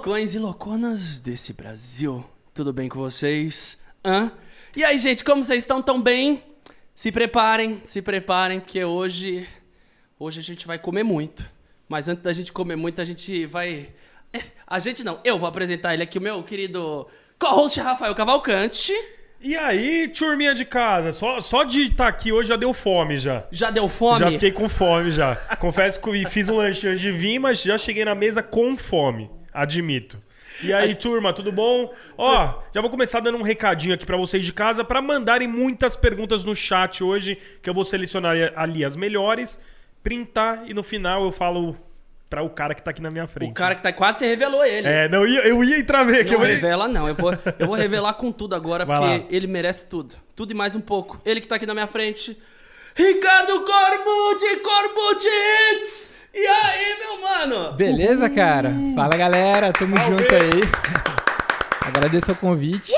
loucões e louconas desse Brasil. Tudo bem com vocês? Hã? E aí, gente, como vocês estão tão bem? Se preparem, se preparem, porque hoje hoje a gente vai comer muito. Mas antes da gente comer muito, a gente vai é, a gente não, eu vou apresentar ele aqui, o meu querido co-host Rafael Cavalcante. E aí, turminha de casa, só, só de estar aqui hoje já deu fome já. Já deu fome? Já fiquei com fome já. Confesso que fiz um lanche antes de vir, mas já cheguei na mesa com fome, admito. E aí, turma, tudo bom? Ó, já vou começar dando um recadinho aqui pra vocês de casa para mandarem muitas perguntas no chat hoje, que eu vou selecionar ali as melhores, printar e no final eu falo para o cara que tá aqui na minha frente. O cara que tá quase revelou ele. É, não, eu, eu ia entrar ver aqui. Não eu revela, não. Eu vou, eu vou revelar com tudo agora, Vai porque lá. ele merece tudo. Tudo e mais um pouco. Ele que tá aqui na minha frente. Ricardo Corbu de Corbutits! E aí, meu mano? Beleza, cara? Fala, galera. Tamo Salve. junto aí. Agradeço o convite.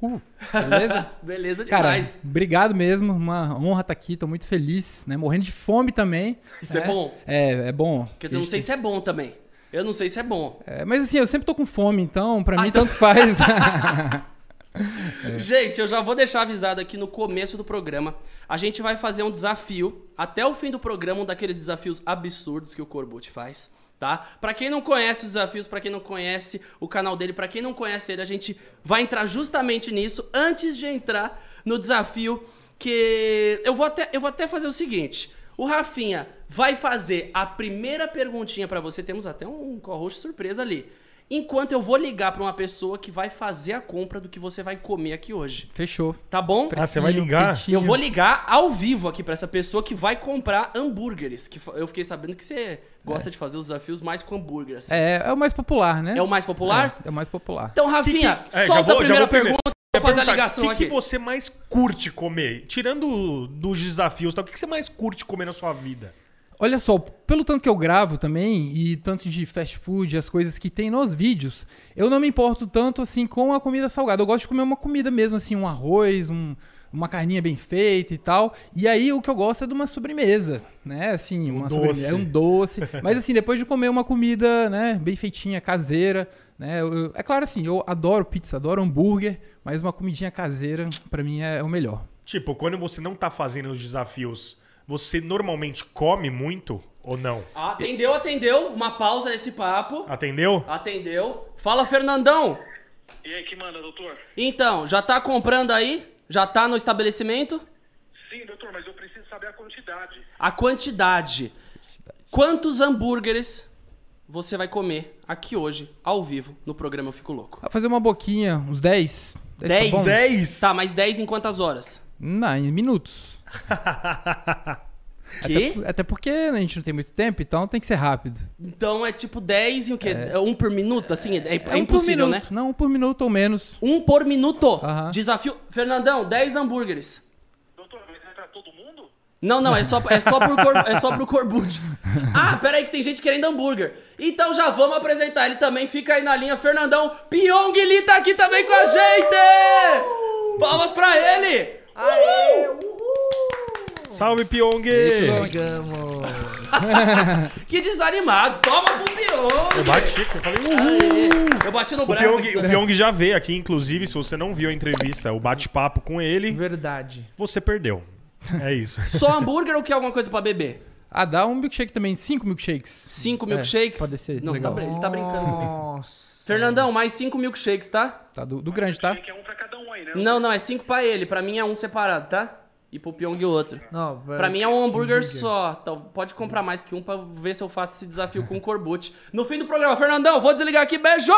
Uh, beleza? beleza demais. Cara, obrigado mesmo. Uma honra estar tá aqui. Tô muito feliz, né? Morrendo de fome também. Isso é, é bom? É, é bom. Quer dizer, eu não sei se é bom também. Eu não sei se é bom. É, mas assim, eu sempre tô com fome, então pra ah, mim então... tanto faz. é. Gente, eu já vou deixar avisado aqui no começo do programa. A gente vai fazer um desafio até o fim do programa, um daqueles desafios absurdos que o Corbut faz tá? Para quem não conhece os desafios, para quem não conhece o canal dele, para quem não conhece ele, a gente vai entrar justamente nisso antes de entrar no desafio que eu vou até eu vou até fazer o seguinte. O Rafinha vai fazer a primeira perguntinha para você. Temos até um co-host surpresa ali enquanto eu vou ligar para uma pessoa que vai fazer a compra do que você vai comer aqui hoje. Fechou. Tá bom? Ah, você vai ligar? Eu vou ligar ao vivo aqui para essa pessoa que vai comprar hambúrgueres. Que eu fiquei sabendo que você gosta é. de fazer os desafios mais com hambúrgueres. É, é o mais popular, né? É o mais popular? É, é o mais popular. Então, Rafinha, que que... É, solta vou, a primeira pergunta. Vou fazer a ligação aqui. O que você mais curte comer? Tirando dos desafios, tá? o que você mais curte comer na sua vida? Olha só, pelo tanto que eu gravo também e tanto de fast food, as coisas que tem nos vídeos, eu não me importo tanto assim com a comida salgada. Eu gosto de comer uma comida mesmo, assim, um arroz, um, uma carninha bem feita e tal. E aí o que eu gosto é de uma sobremesa, né? Assim, um uma doce. sobremesa, é um doce. Mas assim, depois de comer uma comida, né, bem feitinha, caseira, né? Eu, é claro assim, eu adoro pizza, adoro hambúrguer, mas uma comidinha caseira para mim é, é o melhor. Tipo, quando você não tá fazendo os desafios você normalmente come muito ou não? Atendeu, atendeu. Uma pausa nesse papo. Atendeu? Atendeu. Fala, Fernandão. E aí, que manda, doutor? Então, já tá comprando aí? Já tá no estabelecimento? Sim, doutor, mas eu preciso saber a quantidade. A quantidade. Quantos hambúrgueres você vai comer aqui hoje, ao vivo, no programa Eu Fico Louco? Vai fazer uma boquinha, uns 10. 10? 10? Tá, 10? tá, mas 10 em quantas horas? Não, em minutos. Que? Até, até, porque a gente não tem muito tempo, então tem que ser rápido. Então é tipo 10 e o quê? É. Um por minuto? Assim, é, é, é impossível, um né? Não, um por minuto ou menos. Um por minuto? Desafio. Fernandão, 10 hambúrgueres. Doutor, mas é pra todo mundo? Não, não, é só, é só pro, cor, é só pro Corbut. Ah, pera aí que tem gente querendo hambúrguer. Então já vamos apresentar ele também. Fica aí na linha, Fernandão. Pyong Lee tá aqui também com a gente! Palmas pra ele! Aê! Uhul! Salve, Pyong! Chegamos! que desanimados! Toma pro Pyong! Eu bati, eu falei uhul! Eu bati no o braço. Pyong, o Pyong já veio aqui, inclusive, se você não viu a entrevista, o bate-papo com ele... Verdade. Você perdeu. É isso. Só hambúrguer ou quer alguma coisa pra beber? Ah, dá um milkshake também. Cinco milkshakes. Cinco milkshakes? É, pode ser. Não, tá, ele tá brincando Nossa. Fernandão, mais cinco milkshakes, tá? Tá, do, do grande, tá? É um pra cada um aí, né? Não, não, é cinco pra ele. Pra mim é um separado, tá? E pro Pyong outro. Não, pra mim é um hambúrguer, hambúrguer, só. Então, pode comprar mais que um pra ver se eu faço esse desafio com o Corbut. No fim do programa, Fernandão, vou desligar aqui. Beijo!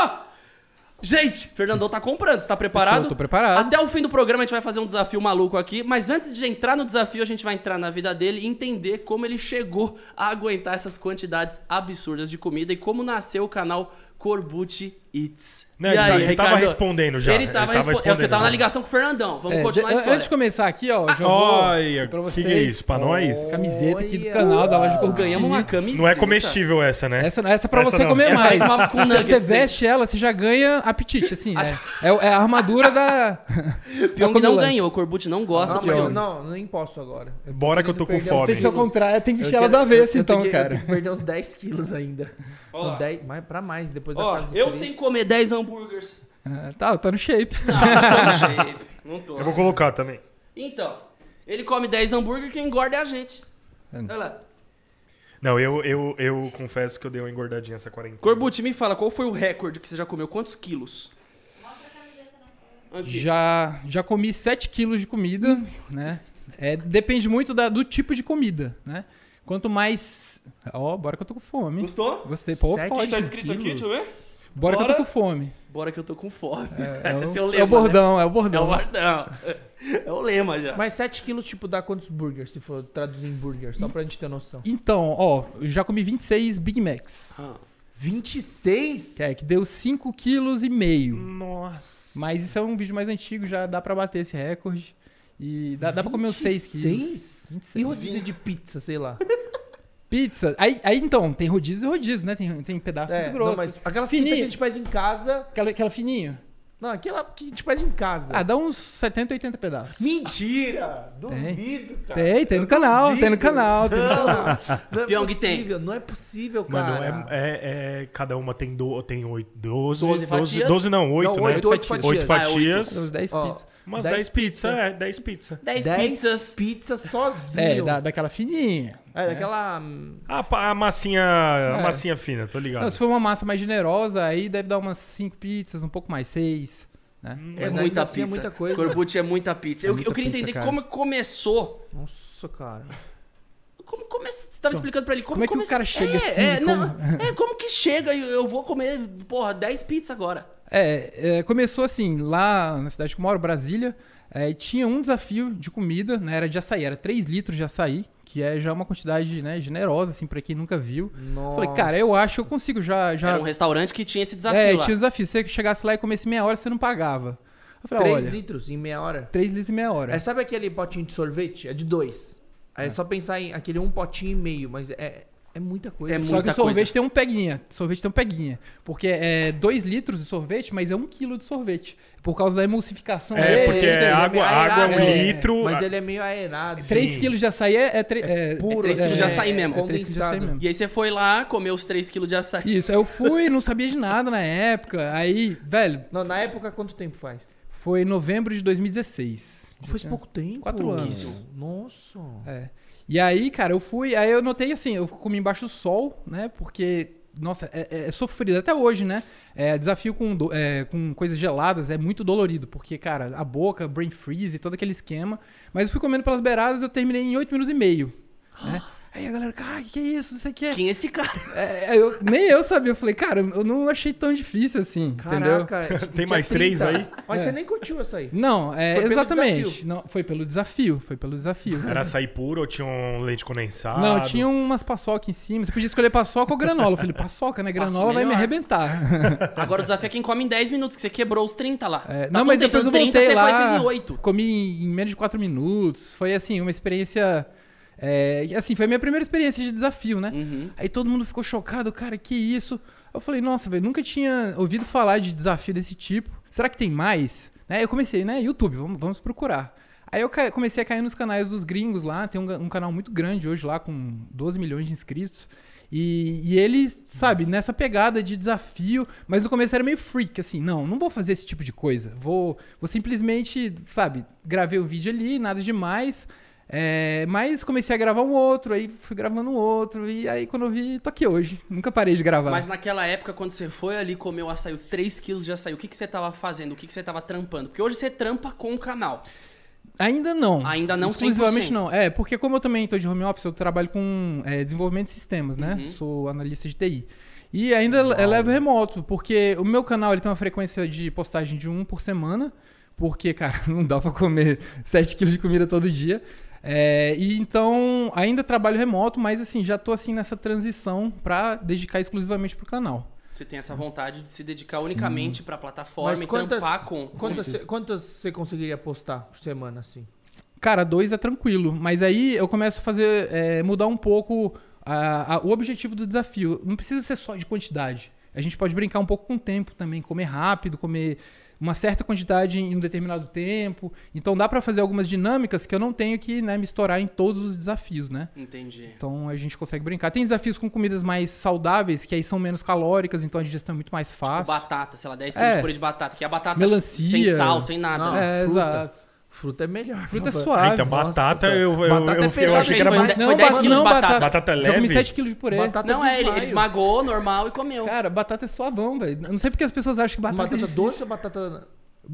Gente, Fernandão tá comprando, você tá preparado? Eu tô preparado. Até o fim do programa a gente vai fazer um desafio maluco aqui, mas antes de entrar no desafio, a gente vai entrar na vida dele e entender como ele chegou a aguentar essas quantidades absurdas de comida e como nasceu o canal Corbut Eats. Não, e ele aí, tá- ele tava respondendo já, Ele ele tava, tava respo- É porque eu respondendo tava na já. ligação com o Fernandão. Vamos É, continuar a de- história. Antes de começar aqui, ó, já vou Olha, pra o vocês. que, que é isso? Pra nós? Camiseta aqui do canal da loja Corbucci. Ganhamos uma camiseta. Não é comestível essa, né? Essa, essa é pra Essa você não. comer Essa aí mais. uma- com Você- nuggets você veste ela, você já ganha apetite, assim. É, é, é a armadura da. Pyong da não ganhou, o Corbucci não gosta Não, do eu Pyong. não, nem posso agora. Bora que eu tô com fome. Tem que ser ao 10 contrário, tem que Eu vestir ela do avesso, eu então, que- Eu cara. que perder uns 10 quilos ainda. Ó lá. Não, 10, mais, pra mais, depois da fase do eu sem comer 10 hambúrgueres. É, tá, tá no shape. Não, não tô no shape. Não tô. Eu vou colocar também. Então, ele come 10 hambúrguer, quem engorda é a gente. É. Olha lá. Não, eu, eu, eu confesso que eu dei uma engordadinha essa quarentena. Corbucci, me fala, qual foi o recorde que você já comeu? Quantos quilos? Aqui. Já, já comi 7 quilos de comida, né? É, depende muito da- do tipo de comida, né? Quanto mais. Ó, bora que eu tô com fome. Gostou? Gostei. Pô, Sete forte. Tá escrito aqui, deixa eu ver. Bora, que eu Bora. tô com fome. Bora que eu tô com fome. É, é o, Esse é o é lema, o bordão, é o É o bordão. bordão. É o lema já. Mas 7 quilos, tipo, dá quantos burgers, se for traduzir em burger? Só pra gente ter noção. Então, ó, eu já comi 26 Big Macs. Ah, 26? Que, é, que deu 5 quilos e meio. Nossa. Mas isso é um vídeo mais antigo, já dá pra bater esse recorde. E dá, dá pra comer uns 6 quilos. 26? 26. E rodízio de pizza, sei lá. Pizza. Aí, aí então, tem rodízio e rodízio, né? Tem, tem pedaço É, muito grosso. não, mas aquela Fininho. pizza que a gente faz em casa... Aquela, aquela fininha. Não, aquela que a gente faz em casa. Ah, dá uns 70, 80 pedaços. Mentira! Duvido, cara. Tem, tem no canal, tem no canal, tem no canal. Não é Pyong tem. possível, não é possível, cara. Mano, é, é- é- Cada uma tem, do, tem 8, 12, 12 fatias? 12 não, 8, Não, né? oito, oito fatias. Oito Ah, é fatias. Uns 10 Ó, pizzas. Umas 10 10 pizzas, é, 10 pizzas. 10 10 pizzas. pizzas sozinho. É, da, daquela fininha. É, daquela... A, pa- a massinha, a É. massinha fina, tô ligado. Não, se for uma massa mais generosa, aí deve dar umas 5 pizzas, um pouco mais, 6. Né? É Mas ainda muita assim é pizza. muita coisa. Corbucci é muita pizza. É eu, muita eu queria pizza, entender cara. como começou. Nossa, cara. Como começou? Você tava explicando pra ele como, como é que o começou. cara chega é, assim, É, como- não, é, como que chega e eu vou comer, porra, 10 pizzas agora. É, é, começou assim, lá na cidade que eu moro, Brasília, é, tinha um desafio de comida, né? Era de açaí, era 3 litros de açaí, que é já uma quantidade né, generosa, assim, pra quem nunca viu. Nossa. Falei, cara, eu acho que eu consigo já. já... Era um restaurante que tinha esse desafio é, lá. tinha o desafio. Se você chegasse lá e comesse meia hora, você não pagava. Eu falei, 3 olha, litros em meia hora. 3 litros e meia hora. É, sabe aquele potinho de sorvete? É de dois. Aí é só pensar em aquele um potinho e meio, mas é, é muita coisa. É Só muita que o sorvete coisa. tem um peguinha. Sorvete tem um peguinha. Porque é 2 litros de sorvete, mas é 1 um quilo de sorvete. Por causa da emulsificação É, dele, porque ele- é água, água é um É, litro. Mas ele é meio aerado. Sim. 3 quilos de açaí é, é, tre- é- puro, É três quilos de açaí mesmo. É 3 quilos de açaí mesmo. E aí você foi lá, comeu os 3 quilos de açaí. Isso, aí eu fui, não sabia de nada na época. Aí, velho, Não, na época, quanto tempo faz? foi em novembro de 2016. Faz pouco tempo. Quatro anos. Pouquíssimo. Nossa. É. E aí, cara, eu fui. Aí eu notei assim, eu comi embaixo do sol, né? Porque, nossa, é, é- é sofrido. Até hoje, né? É, desafio com, é, com coisas geladas é muito dolorido. Porque, cara, a boca, brain freeze, todo aquele esquema. Mas eu fui comendo pelas beiradas eu terminei em 8 minutos e meio. Né? Aí a galera, cara, que que é isso? Não sei o que. Quem é esse cara? É, eu, nem eu sabia. Eu falei, cara, eu não achei tão difícil assim, entendeu? Caraca. t- Tem mais três aí? Mas É. você nem curtiu essa aí. Não, é, Foi exatamente. Não, foi pelo desafio. Foi pelo desafio. Era açaí puro ou tinha um leite condensado? Não, tinha umas paçoca em cima. Você podia escolher paçoca ou granola. Eu falei, paçoca, né? Granola vai me arrebentar. Agora o desafio é quem come em 10 minutos, que você quebrou os 30 lá. É, Tá não, mas depois eu os 30 voltei você lá. foi fez em 8. Comi em menos de 4 minutos. Foi assim, uma experiência. É, assim, foi a minha primeira experiência de desafio, né? Uhum. Aí todo mundo ficou chocado, cara, que isso? Eu falei, nossa, velho, nunca tinha ouvido falar de desafio desse tipo. Será que tem mais? Né, eu comecei, né? YouTube, vamos, vamos procurar. Aí eu comecei a cair nos canais dos gringos lá. Tem um, um canal muito grande hoje lá, com 12 milhões de inscritos. E, e ele, sabe, nessa pegada de desafio, mas no começo era meio freak, assim, não, não vou fazer esse tipo de coisa. Vou, vou simplesmente, sabe, gravei o vídeo ali, nada demais. É, mas comecei a gravar um outro, aí fui gravando um outro, e aí quando eu vi, tô aqui hoje. Nunca parei de gravar. Mas naquela época, quando você foi ali comer o açaí, os 3 quilos de açaí, o que, que você tava fazendo? O que, que você tava trampando? Porque hoje você trampa com o canal. Ainda não. Ainda não Exclusivamente 100%. não. É, porque como eu também tô de home office, eu trabalho com é, desenvolvimento de sistemas, né? Uhum. Sou analista de TI. E ainda eu levo remoto, porque o meu canal ele tem uma frequência de postagem de um por semana, porque, cara, não dá pra comer 7 quilos de comida todo dia. É, e então ainda trabalho remoto, mas assim, já tô assim nessa transição pra dedicar exclusivamente pro canal. Você tem essa vontade de se dedicar Sim. unicamente pra plataforma Mas e quantas, trampar com. quantas, você- quantas você conseguiria postar por semana, assim? Cara, dois é tranquilo. Mas aí eu começo a fazer. é, mudar um pouco a- a- o objetivo do desafio. Não precisa ser só de quantidade. A gente pode brincar um pouco com o tempo também, comer rápido, comer uma certa quantidade em um determinado tempo. Então dá pra fazer algumas dinâmicas que eu não tenho que né, me estourar em todos os desafios, né? Entendi. Então a gente consegue brincar. Tem desafios com comidas mais saudáveis, que aí são menos calóricas, então a digestão é muito mais Tipo fácil. batata, sei lá, 10 quilos É. de purê de batata. Que é a batata Melancia. sem sal, sem nada. Não, né? é, fruta. exato. Fruta é melhor. Fruta é suave. Ah, então Nossa. batata eu, eu, Batata eu, é eu pesado, achei que era foi ba- de- Não, foi 10 ba- quilos de não, batata. batata Já comi leve. 7 quilos de purê. Batata Não, é, ele, esmagou normal e comeu. Cara, batata é suavão, velho. Eu Não sei porque as pessoas acham que batata, Batata, é difícil. doce ou batata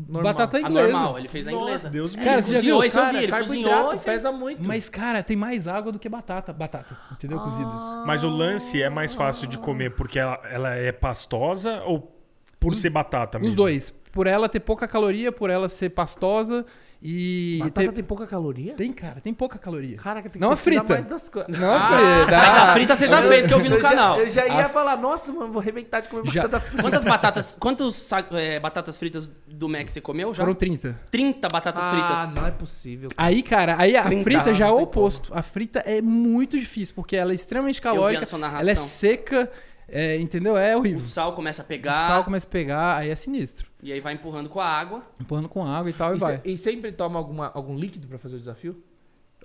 normal? Batata a inglesa. normal, ele fez a Nossa, inglesa. Deus me É, Cara, ele você já viu? esse eu Cara, vi, ele cozinhou e fez. pesa muito. Mas, cara, tem mais água do que batata. Batata, entendeu? Cozida. Mas o lance é mais fácil de comer porque ela, ela é pastosa ou por ser batata mesmo? Os dois. Por ela ter pouca caloria, por ela ser pastosa e. Batata ter- tem pouca caloria? Tem, cara, tem pouca caloria. Caraca, tem que Não a frita. mais das coisas. Não, Ah, Frida. mas a frita você já fez, que eu vi no eu canal. Já, eu já ia A- falar, nossa, mano, vou arrebentar de comer Já- batata frita. Quantas batatas, quantos é, batatas fritas do Mac você comeu já? Foram 30. 30 batatas Ah, fritas. não é possível. Aí, cara, aí a 30, frita já é o tem oposto. A frita é muito difícil, porque ela é extremamente vi calórica. Ela é seca, é, entendeu? É horrível. O sal começa a O pegar sal começa a pegar, aí é sinistro. e aí vai empurrando com a água. Empurrando com água e tal e, E, vai. se- e sempre toma alguma, algum líquido pra fazer o desafio?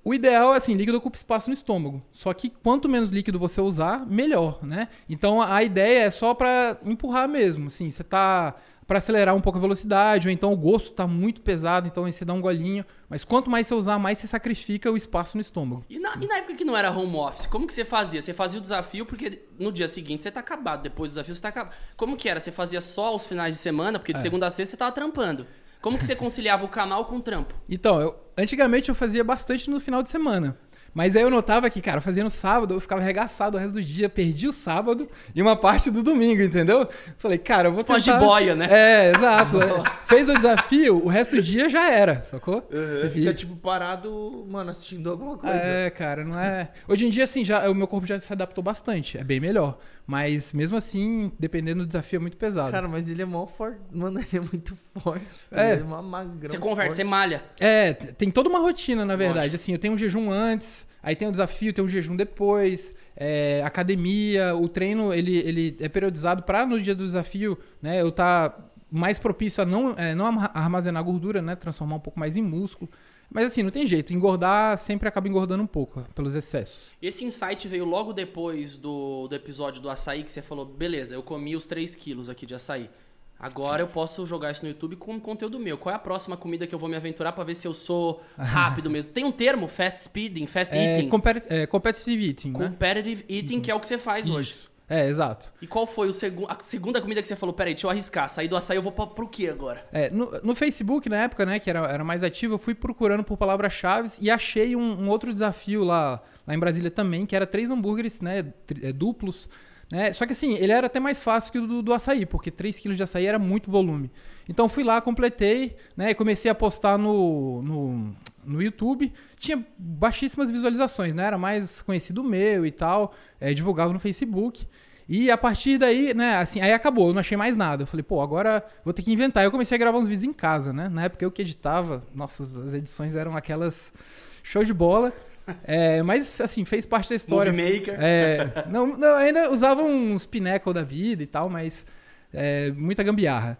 O ideal é assim, líquido ocupa espaço no estômago. Só que quanto menos líquido você usar, melhor, né? Então a ideia é só pra empurrar mesmo, assim, você tá Pra acelerar um pouco a velocidade, ou então o gosto tá muito pesado, então aí você dá um golinho, mas quanto mais você usar, mais você sacrifica o espaço no estômago. E na, e na época que não era home office, como que você fazia? Você fazia o desafio porque no dia seguinte você tá acabado, depois do desafio você tá acabado. Como que era? Você fazia só aos finais de semana, porque de É. segunda a sexta você tava trampando. Como que você conciliava o canal com o trampo? Então, eu, antigamente eu fazia bastante no final de semana. Mas aí eu notava que, cara, fazia no sábado, eu ficava arregaçado o resto do dia, perdi o sábado e uma parte do domingo, entendeu? Falei, cara, eu vou Uma tentar... jiboia, né? É, exato. Fez o desafio, o resto do dia já era, sacou? Você fica, tipo, parado, mano, assistindo alguma coisa. É, cara, não é. Hoje em dia, assim, já, o meu corpo já se adaptou bastante. É bem melhor. Mas mesmo assim, dependendo do desafio, é muito pesado. Cara, mas ele é mó forte. Mano, ele é muito forte. É. Ele é uma magrão. Você converte, você forte. malha. É, tem toda uma rotina, na verdade. Assim, eu tenho um jejum antes, aí tem o desafio, tem um jejum depois, é, academia, o treino, ele, ele é periodizado pra no dia do desafio, né, eu tá mais propício a não, é, não arma- armazenar gordura, né, transformar um pouco mais em músculo. Mas assim, não tem jeito, engordar sempre acaba engordando um pouco, pelos excessos. Esse insight veio logo depois do, do episódio do açaí, que você falou, beleza, eu comi os 3 quilos aqui de açaí. Agora eu posso jogar isso no YouTube com conteúdo meu. Qual é a próxima comida que eu vou me aventurar pra ver se eu sou rápido mesmo? Tem um termo, fast speeding, fast É, eating. competi- é, competitive eating, né? Competitive eating, que é o que você faz hoje. É, exato. E qual foi o segu a segunda comida que você falou? Peraí, deixa eu arriscar. Sair do açaí, eu vou pra, pro que agora? É, no, no Facebook, na época, né, que era, era mais ativo, eu fui procurando por palavras-chave e achei um, um outro desafio lá, lá em Brasília também, que era três hambúrgueres, né, é, duplos, né, só que assim, ele era até mais fácil que o do, do açaí, porque 3 quilos de açaí era muito volume. Então fui lá, completei, né, e comecei a postar no, no, no YouTube, tinha baixíssimas visualizações, né, era mais conhecido meu e tal, é, divulgava no Facebook. E a partir daí, né, assim, aí acabou, eu não achei mais nada. Eu falei, pô, agora vou ter que inventar. Eu comecei a gravar uns vídeos em casa, né? Na época eu que editava, nossa, as edições eram aquelas show de bola. É, mas, assim, fez parte da história. Movie Maker. É, não, não, ainda usava uns Pinnacle da vida e tal, mas é, muita gambiarra.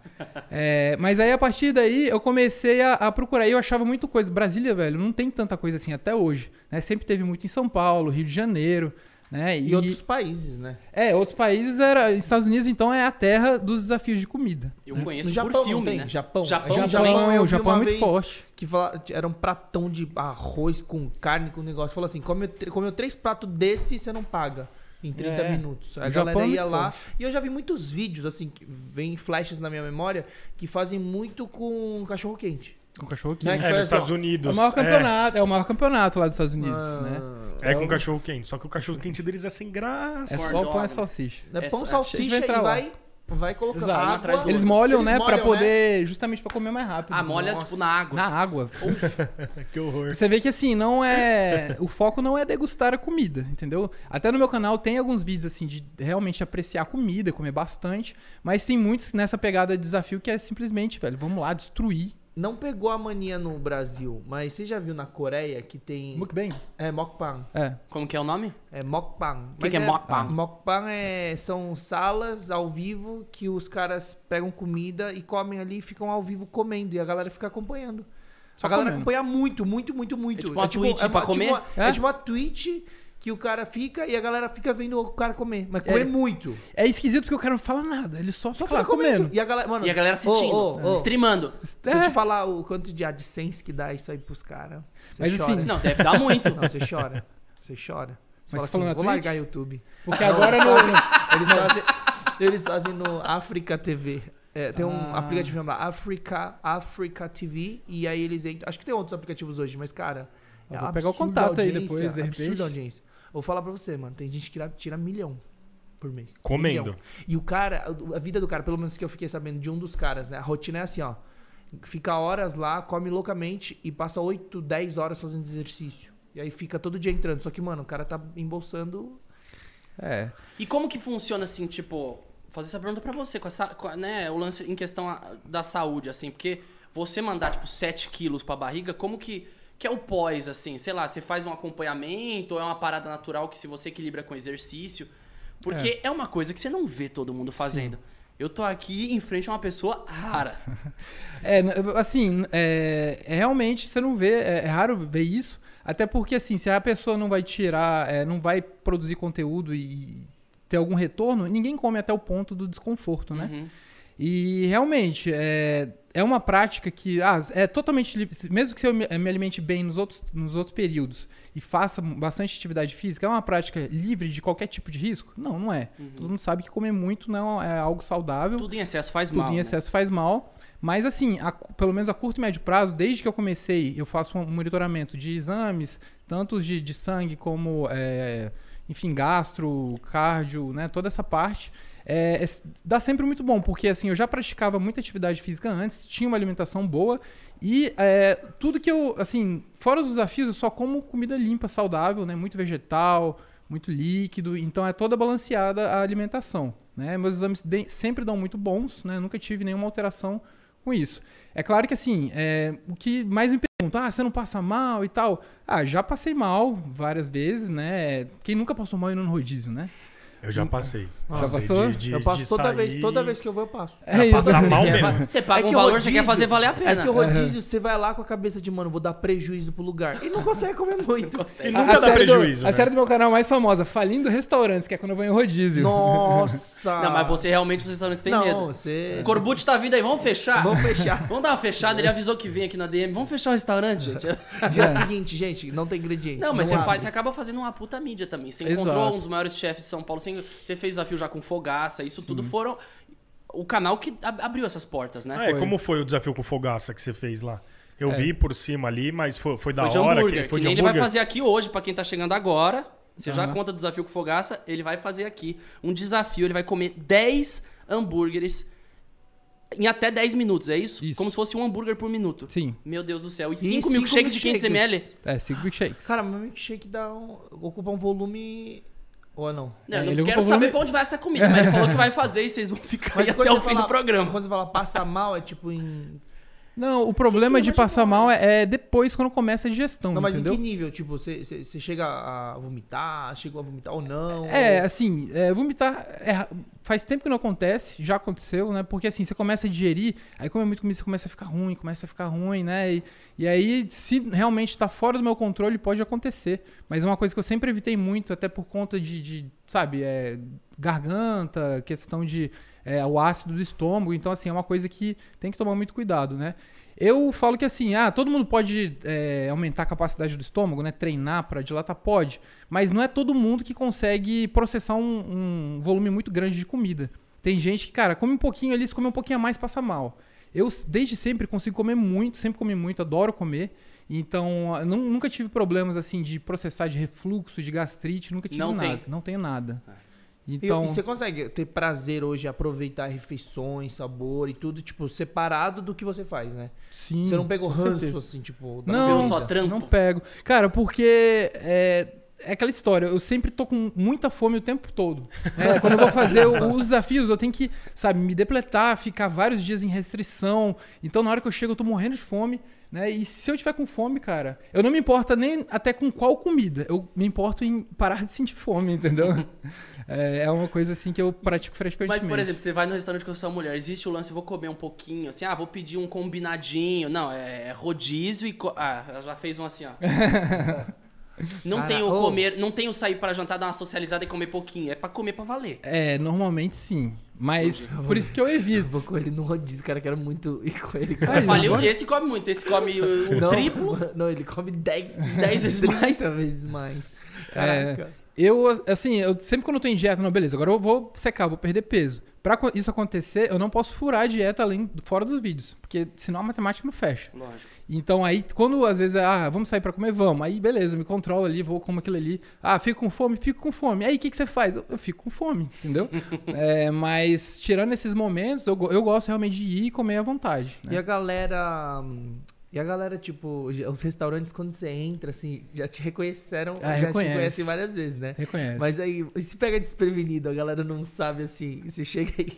É, mas aí, a partir daí, eu comecei a, a procurar. E eu achava muito coisa. Brasília, velho, não tem tanta coisa assim até hoje. Né? Sempre teve muito em São Paulo, Rio de Janeiro. Né? E, outros países, né? É, outros países era. Estados Unidos, então, é a terra dos desafios de comida. Eu conheço No por Japão filme, não tem? né? Japão. Japão, Japão, também. eu o Japão é muito forte. Que fala, era um pratão de arroz com carne, com negócio. Falou assim: comeu, tr- comeu três pratos desse você não paga. Em 30 É. minutos. A O galera Japão é ia lá. forte. E eu já vi muitos vídeos, assim, que vem flashes na minha memória, que fazem muito com cachorro quente. Com cachorro quente. Né, É, Foi nos assim, Estados ó, É o Unidos. maior é. campeonato, é, o maior campeonato lá dos Estados Unidos, né? É, com o- cachorro quente. Só que o cachorro quente deles é sem graça. É só pão e salsicha. É É pão, salsicha vai e vai Vai colocando Exato. água. atrás do Eles outro. molham, Eles né? Pra molham, poder. Justamente pra comer mais rápido. Ah, molha Nossa. tipo na água. Na água. Que horror. Você vê que assim, não é. O foco não é degustar a comida, entendeu? Até no meu canal tem alguns vídeos assim de realmente apreciar a comida, comer bastante. Mas tem muitos nessa pegada de desafio que é simplesmente, velho, vamos lá, destruir. Não pegou a mania no Brasil, mas você já viu na Coreia que tem. Mukbang. É mokbang. É. Como que é o nome? É mokbang. que Mas que é mukbang? Mokbang é, são salas ao vivo que os caras pegam comida e comem ali e ficam ao vivo comendo. E a galera fica acompanhando. Só a galera comendo. acompanha muito, muito, muito, muito. É tipo uma Twitch é pra uma- comer? Tipo uma, É? é tipo uma Twitch que o cara fica e a galera fica vendo o cara comer. Mas É. comer muito. É esquisito porque o cara não fala nada, ele só, Só fica lá comendo. comendo. E a galera, mano, E a galera assistindo, Ô, ô, ô, streamando. Se eu É. te falar o quanto de AdSense que dá isso aí pros caras, você Mas chora. assim, Não, deve dar muito. Não, você chora. Você chora. Você Mas fala você assim, vou Twitch? largar YouTube. Porque agora no. Eles fazem, eles fazem no Africa TV. É, tem um Ah. aplicativo chamado Africa, Africa TV. E aí eles entram. Acho que tem outros aplicativos hoje, mas, cara. É vou pegar o absurda contato aí depois, de absurda repente. a audiência. Vou falar pra você, mano. Tem gente que tira, tira milhão por mês. Comendo. Milhão. E o cara, a vida do cara, pelo menos que eu fiquei sabendo de um dos caras, né? A rotina é assim, ó. Fica horas lá, come loucamente e passa 8, 10 horas fazendo exercício. E aí fica todo dia entrando. Só que, mano, o cara tá embolsando É. E como que funciona assim, tipo, fazer essa pergunta pra você, com essa, com né, o lance em questão a- da saúde, assim, porque você mandar, tipo, 7 quilos pra barriga, como que, que é o pós, assim? Sei lá, você faz um acompanhamento ou é uma parada natural que se você equilibra com exercício? Porque é, uma coisa que você não vê todo mundo fazendo. Eu tô aqui em frente a uma pessoa rara. É, assim, é, é realmente você não vê, é, é raro ver isso. Até porque, assim, se a pessoa não vai tirar, é, não vai produzir conteúdo e ter algum retorno, ninguém come até o ponto do desconforto, né? Uhum. E realmente, é, é uma prática que ah, é totalmente. Mesmo que eu me, me alimente bem nos outros, nos outros períodos e faça bastante atividade física, é uma prática livre de qualquer tipo de risco? Não, não é. Todo mundo sabe que comer muito não é algo saudável Tudo em excesso faz tudo mal. em né? excesso faz mal. Mas assim, a- pelo menos a curto e médio prazo, desde que eu comecei, eu faço um monitoramento de exames, tanto de, de sangue como, é, enfim, gastro, cardio, né? Toda essa parte. É, é- dá sempre muito bom, porque assim, eu já praticava muita atividade física antes, tinha uma alimentação boa e é, tudo que eu, assim, fora os desafios, eu só como comida limpa, saudável, né? Muito vegetal, muito líquido, então é toda balanceada a alimentação, né? Meus exames de- sempre dão muito bons, né? Nunca tive nenhuma alteração com isso. É claro que assim, é, o que mais me perguntam, ah, você não passa mal e tal? Ah, já passei mal várias vezes, né? Quem nunca passou mal indo no rodízio, né? Eu já passei. Já Passei passou? de- de- eu passo de toda sair- vez, toda vez que eu vou eu passo. É passar isso. mal Você mesmo. Você paga É um valor, você quer rodízio- fazer valer a É pena. que o rodízio, você vai lá com a cabeça de, mano, vou dar prejuízo pro lugar. E não consegue comer muito. E A, nunca a dá prejuízo, do, a né? série do meu canal mais famosa, Falindo Restaurantes, que é quando eu vou em rodízio. Nossa! Não, mas você realmente os restaurantes têm não, medo. você... O Corbucci tá vindo aí, vamos fechar? Vamos fechar. Vamos dar uma fechada, ele avisou que vem aqui na DM. Vamos fechar o restaurante, gente? Dia seguinte, gente, não tem ingrediente. Não, mas você, abre. faz, você acaba fazendo uma puta mídia também. Você Exato. encontrou um dos maiores chefes de São Paulo. Você, você fez desafio já com Fogaça. Isso tudo foram... O canal que ab- abriu essas portas, né? Ah, é, Foi. como foi o desafio com fogaça que você fez lá? Eu vi por cima ali, mas foi, foi da Foi de hora. que, foi que de nem ele vai fazer aqui hoje, pra quem tá chegando agora. Você já Aham. conta do desafio com Fogaça, ele vai fazer aqui um desafio. Ele vai comer 10 hambúrgueres em até 10 minutos, é isso? Isso. Como se fosse um hambúrguer por minuto. Sim, Meu Deus do céu. E E 5 cinco milkshakes de 500 ml? milkshakes. é, cinco milkshakes. Cara, meu milkshake dá um... ocupa um volume... Ou não? Não, eu É, não ele quero saber pra onde vai essa comida, mas ele falou que vai fazer e vocês vão ficar aí até o fim fala- do programa. Quando você fala passa mal, é tipo em... Não, o problema de passar mal é, é depois quando começa a digestão, Não, mas entendeu? em que nível? Tipo, você, chega a vomitar, chegou a vomitar ou não? É, ou- assim, é, vomitar é faz tempo que não acontece, já aconteceu, né? Porque assim, você começa a digerir, aí come muito comida, você começa a ficar ruim, começa a ficar ruim, né? E, e aí, se realmente tá fora do meu controle, pode acontecer. Mas é uma coisa que eu sempre evitei muito, até por conta de, de, sabe, é, garganta, questão de é, o ácido do estômago. Então, assim, é uma coisa que tem que tomar muito cuidado, né? Eu falo que assim, ah, todo mundo pode é, aumentar a capacidade do estômago, né? Treinar para dilatar, pode. Mas não é todo mundo que consegue processar um, um volume muito grande de comida. Tem gente que, cara, come um pouquinho ali, se come um pouquinho a mais, passa mal. Eu, desde sempre, consigo comer muito, sempre comi muito, adoro comer. Então, nu- nunca tive problemas, assim, de processar de refluxo, de gastrite, nunca tive Não nada. tem. Não tenho nada. E- Então, E, você consegue ter prazer hoje, aproveitar refeições, sabor e tudo, tipo, separado do que você faz, né? sim. você não pegou ranço, certeza. assim, tipo... da Não, só trampo? não pego. Cara, porque é, é aquela história, eu sempre tô com muita fome o tempo todo. É, quando eu vou fazer os desafios, eu tenho que, sabe, me depletar, ficar vários dias em restrição. Então, na hora que eu chego, eu tô morrendo de fome. Né? E se eu tiver com fome, cara, eu não me importo nem até com qual comida. Eu me importo em parar de sentir fome, entendeu? É, é uma coisa assim que eu pratico frequentemente. Mas, por exemplo, você vai no restaurante com a sua mulher, existe o lance, vou comer um pouquinho, assim, ah, vou pedir um combinadinho. Não, é, é rodízio e. co- Ah, ela já fez um assim, ó. Não Cara, tem o comer, não tem o sair pra jantar, dar uma socializada e comer pouquinho. É pra comer pra valer. É, normalmente sim. Mas por isso que eu Eu evito. vou com ele no rodízio, cara, quero muito ir com ele. Eu falei, agora- esse come muito, esse come o, o não, triplo. Não, ele come 10, 10 vezes mais. 30 vezes mais. É. Eu, assim, eu sempre quando eu tô em dieta, não, beleza, agora eu vou secar, vou perder peso. Pra isso acontecer, eu não posso furar a dieta além, fora dos vídeos, porque senão a matemática não fecha. Lógico. Então aí, quando às vezes, ah, vamos sair pra comer, vamos. Aí beleza, me controlo ali, vou como aquilo ali. Ah, fico com fome, fico com fome. Aí o que, que você faz? Eu, eu fico com fome, entendeu? É, mas tirando esses momentos, eu, eu gosto realmente de ir e comer à vontade. né? E a galera. E a galera, tipo, os restaurantes, quando você entra, assim, já te reconheceram, Ah, já reconhece. te conhecem várias vezes, né? Reconhece. Mas aí, se pega desprevenido, a galera não sabe assim, e você chega aí.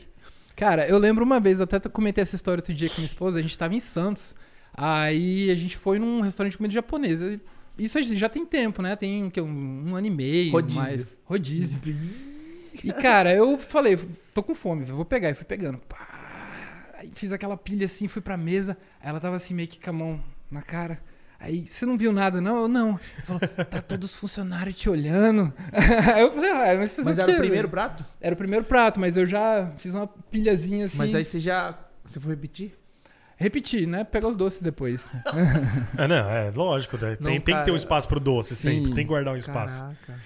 Cara, eu lembro uma vez, até comentei essa história outro dia com minha esposa, a gente tava em Santos. Aí a gente foi num restaurante de comida japonesa. Isso já tem tempo, né? Tem quê? um, um ano e meio. Rodízio. Mais. Rodízio. E, cara, eu falei, tô com fome, vou pegar. E fui pegando. Pá. Aí fiz aquela pilha assim, fui pra mesa. Aí ela tava assim, meio que com a mão na cara. Aí, você não viu nada, não? Eu, não. Ela falou, tá todos os funcionários te olhando. Aí eu falei, ah, mas fazer Mas o era o primeiro prato? Era o primeiro prato, mas eu já fiz uma pilhazinha assim. Mas aí você já. Você foi repetir? Repetir, né? Pegar os doces depois. É, não, é lógico. né? Tem, Não, tem que ter um espaço pro doce sim. sempre. Tem que guardar um espaço. Caraca.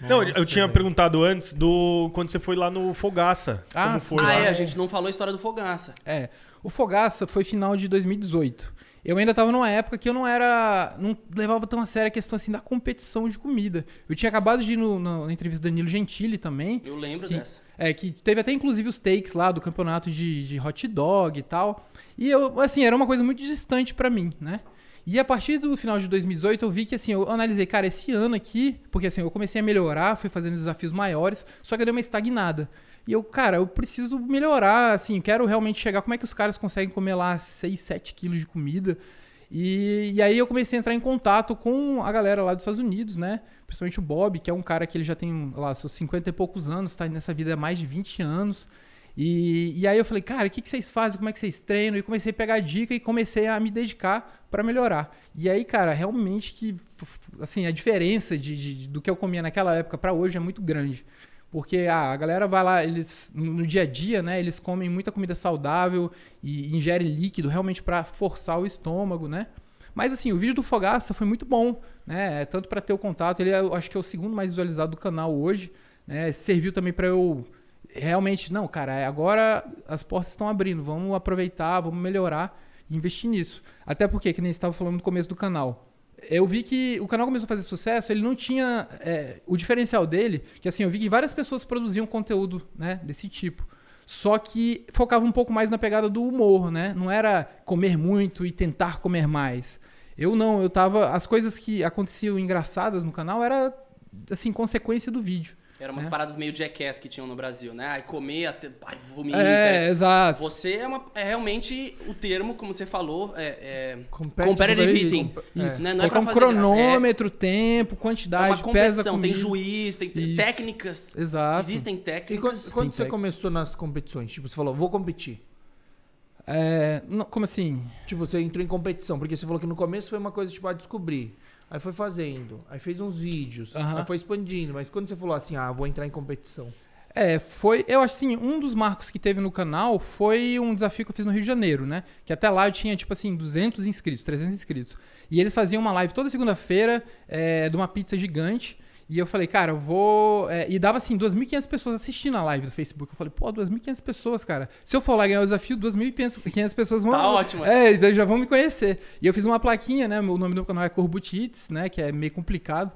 Não, eu- eu Nossa, tinha velho. perguntado antes do quando você foi lá no Fogaça. Ah, como sim. foi Ah, lá? é, a gente não falou a história do Fogaça. É. O Fogaça foi final de 2018. Eu ainda tava numa época que eu não era. não levava tão a sério a questão assim da competição de comida. Eu tinha acabado de ir no- na, na entrevista do Danilo Gentili também. Eu lembro Que- dessa. É, que teve até inclusive os takes lá do campeonato de, de hot dog e tal. E eu, assim, era uma coisa muito distante pra mim, né? E a partir do final de 2018 eu vi que, assim, eu analisei, cara, esse ano aqui, porque assim, eu comecei a melhorar, fui fazendo desafios maiores, só que eu dei uma estagnada. E eu, cara, eu preciso melhorar, assim, quero realmente chegar. Como é que os caras conseguem comer lá 6, 7 quilos de comida? E, e aí eu comecei a entrar em contato com a galera lá dos Estados Unidos, né? Principalmente o Bob, que é um cara que ele já tem lá seus 50 e poucos anos, tá nessa vida há mais de 20 anos. E, e aí eu falei, cara, o que, que vocês fazem? Como é que vocês treinam? E comecei a pegar dica e comecei a me dedicar pra melhorar. E aí, cara, realmente que, assim, a diferença de, de- do que eu comia naquela época pra hoje é muito grande. Porque ah, a galera vai lá, eles no dia a dia, né? Eles comem muita comida saudável e ingerem líquido realmente pra forçar o estômago, né? Mas assim, o vídeo do Fogaça foi muito bom, né? Tanto pra ter o contato, ele é, acho que é o segundo mais visualizado do canal hoje, né? Serviu também pra eu realmente, não, cara, é, agora as portas estão abrindo, vamos aproveitar, vamos melhorar e investir nisso. Até porque, que nem estava falando no começo do canal, eu vi que o canal começou a fazer sucesso, ele não tinha é, o diferencial dele, que assim, eu vi que várias pessoas produziam conteúdo, né, desse tipo. Só que focava um pouco mais na pegada do humor, né? Não era comer muito e tentar comer mais. Eu não, eu tava. As coisas que aconteciam engraçadas no canal era assim, consequência do vídeo. Eram umas É. paradas meio jackass que tinham no Brasil, né? Ai, comer até. Ai, vomita. É, exato. Você é, uma, é realmente o termo, como você falou, é, é Competitive competitive eating. É. Isso, né? Não é Colocar pra um fazer graça, é- cronômetro, tempo, É quantidade, uma pesa competição, tem juiz, tem Isso. técnicas. Exato. Existem E quando, técnicas. quando você começou nas competições? Tipo, você falou, vou competir. É, não, como assim? Tipo, você entrou em competição, porque você falou que no começo foi uma coisa, tipo, a descobrir. Aí foi fazendo, aí fez uns vídeos, Aham. aí foi expandindo. Mas quando você falou assim, ah, vou entrar em competição. É, foi. Eu acho assim, um dos marcos que teve no canal foi um desafio que eu fiz no Rio de Janeiro, né? Que até lá eu tinha, tipo assim, 200 inscritos, 300 inscritos. E eles faziam uma live toda segunda-feira é, de uma pizza gigante. E eu falei, cara, eu vou. é, e dava assim, 2.500 pessoas assistindo a live do Facebook. Eu falei, pô, 2.500 pessoas, cara. Se eu for lá ganhar o desafio, 2.500 pessoas vão. Tá ótimo. É, então já vão me conhecer. E eu fiz uma plaquinha, né? O nome do canal é Corbutites, né? Que é meio complicado.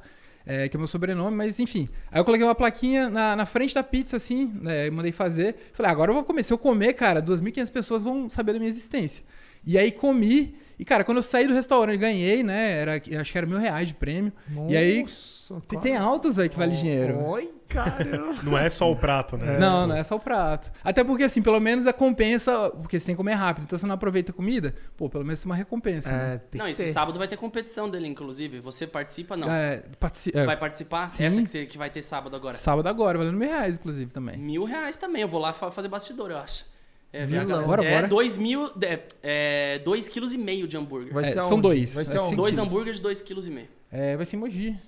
é, que é o meu sobrenome, mas enfim. Aí eu coloquei uma plaquinha na, na frente da pizza, assim, né, mandei fazer. Falei, agora eu vou comer. Se eu comer, cara, 2.500 pessoas vão saber da minha existência. E aí comi, e cara, quando eu saí do restaurante, ganhei, né, era, acho que era mil reais de prêmio. e aí, Nossa, tem- altos, velho, que vale dinheiro. Oi, cara. Não é só o prato, né? Não, não é só o prato. Até porque, assim, pelo menos a compensa, porque você tem que comer rápido. Então, você não aproveita a comida, pô, pelo menos tem uma recompensa, né? É, tem Não, que esse ter. sábado vai ter competição dele, inclusive. Você participa, não? É, partici- é, Vai participar? Sim. Essa que, você- que vai ter sábado agora. sábado agora, valendo mil reais, inclusive, também. Mil reais também. Eu vou lá fa- fazer bastidor, eu acho. É, Milão. VH. Bora, é bora. dois mil. É, é dois quilos e meio de hambúrguer. Vai É, ser são dois. Vai É ser cinco Dois hambúrgueres de dois quilos e meio. É, vai ser Mogi.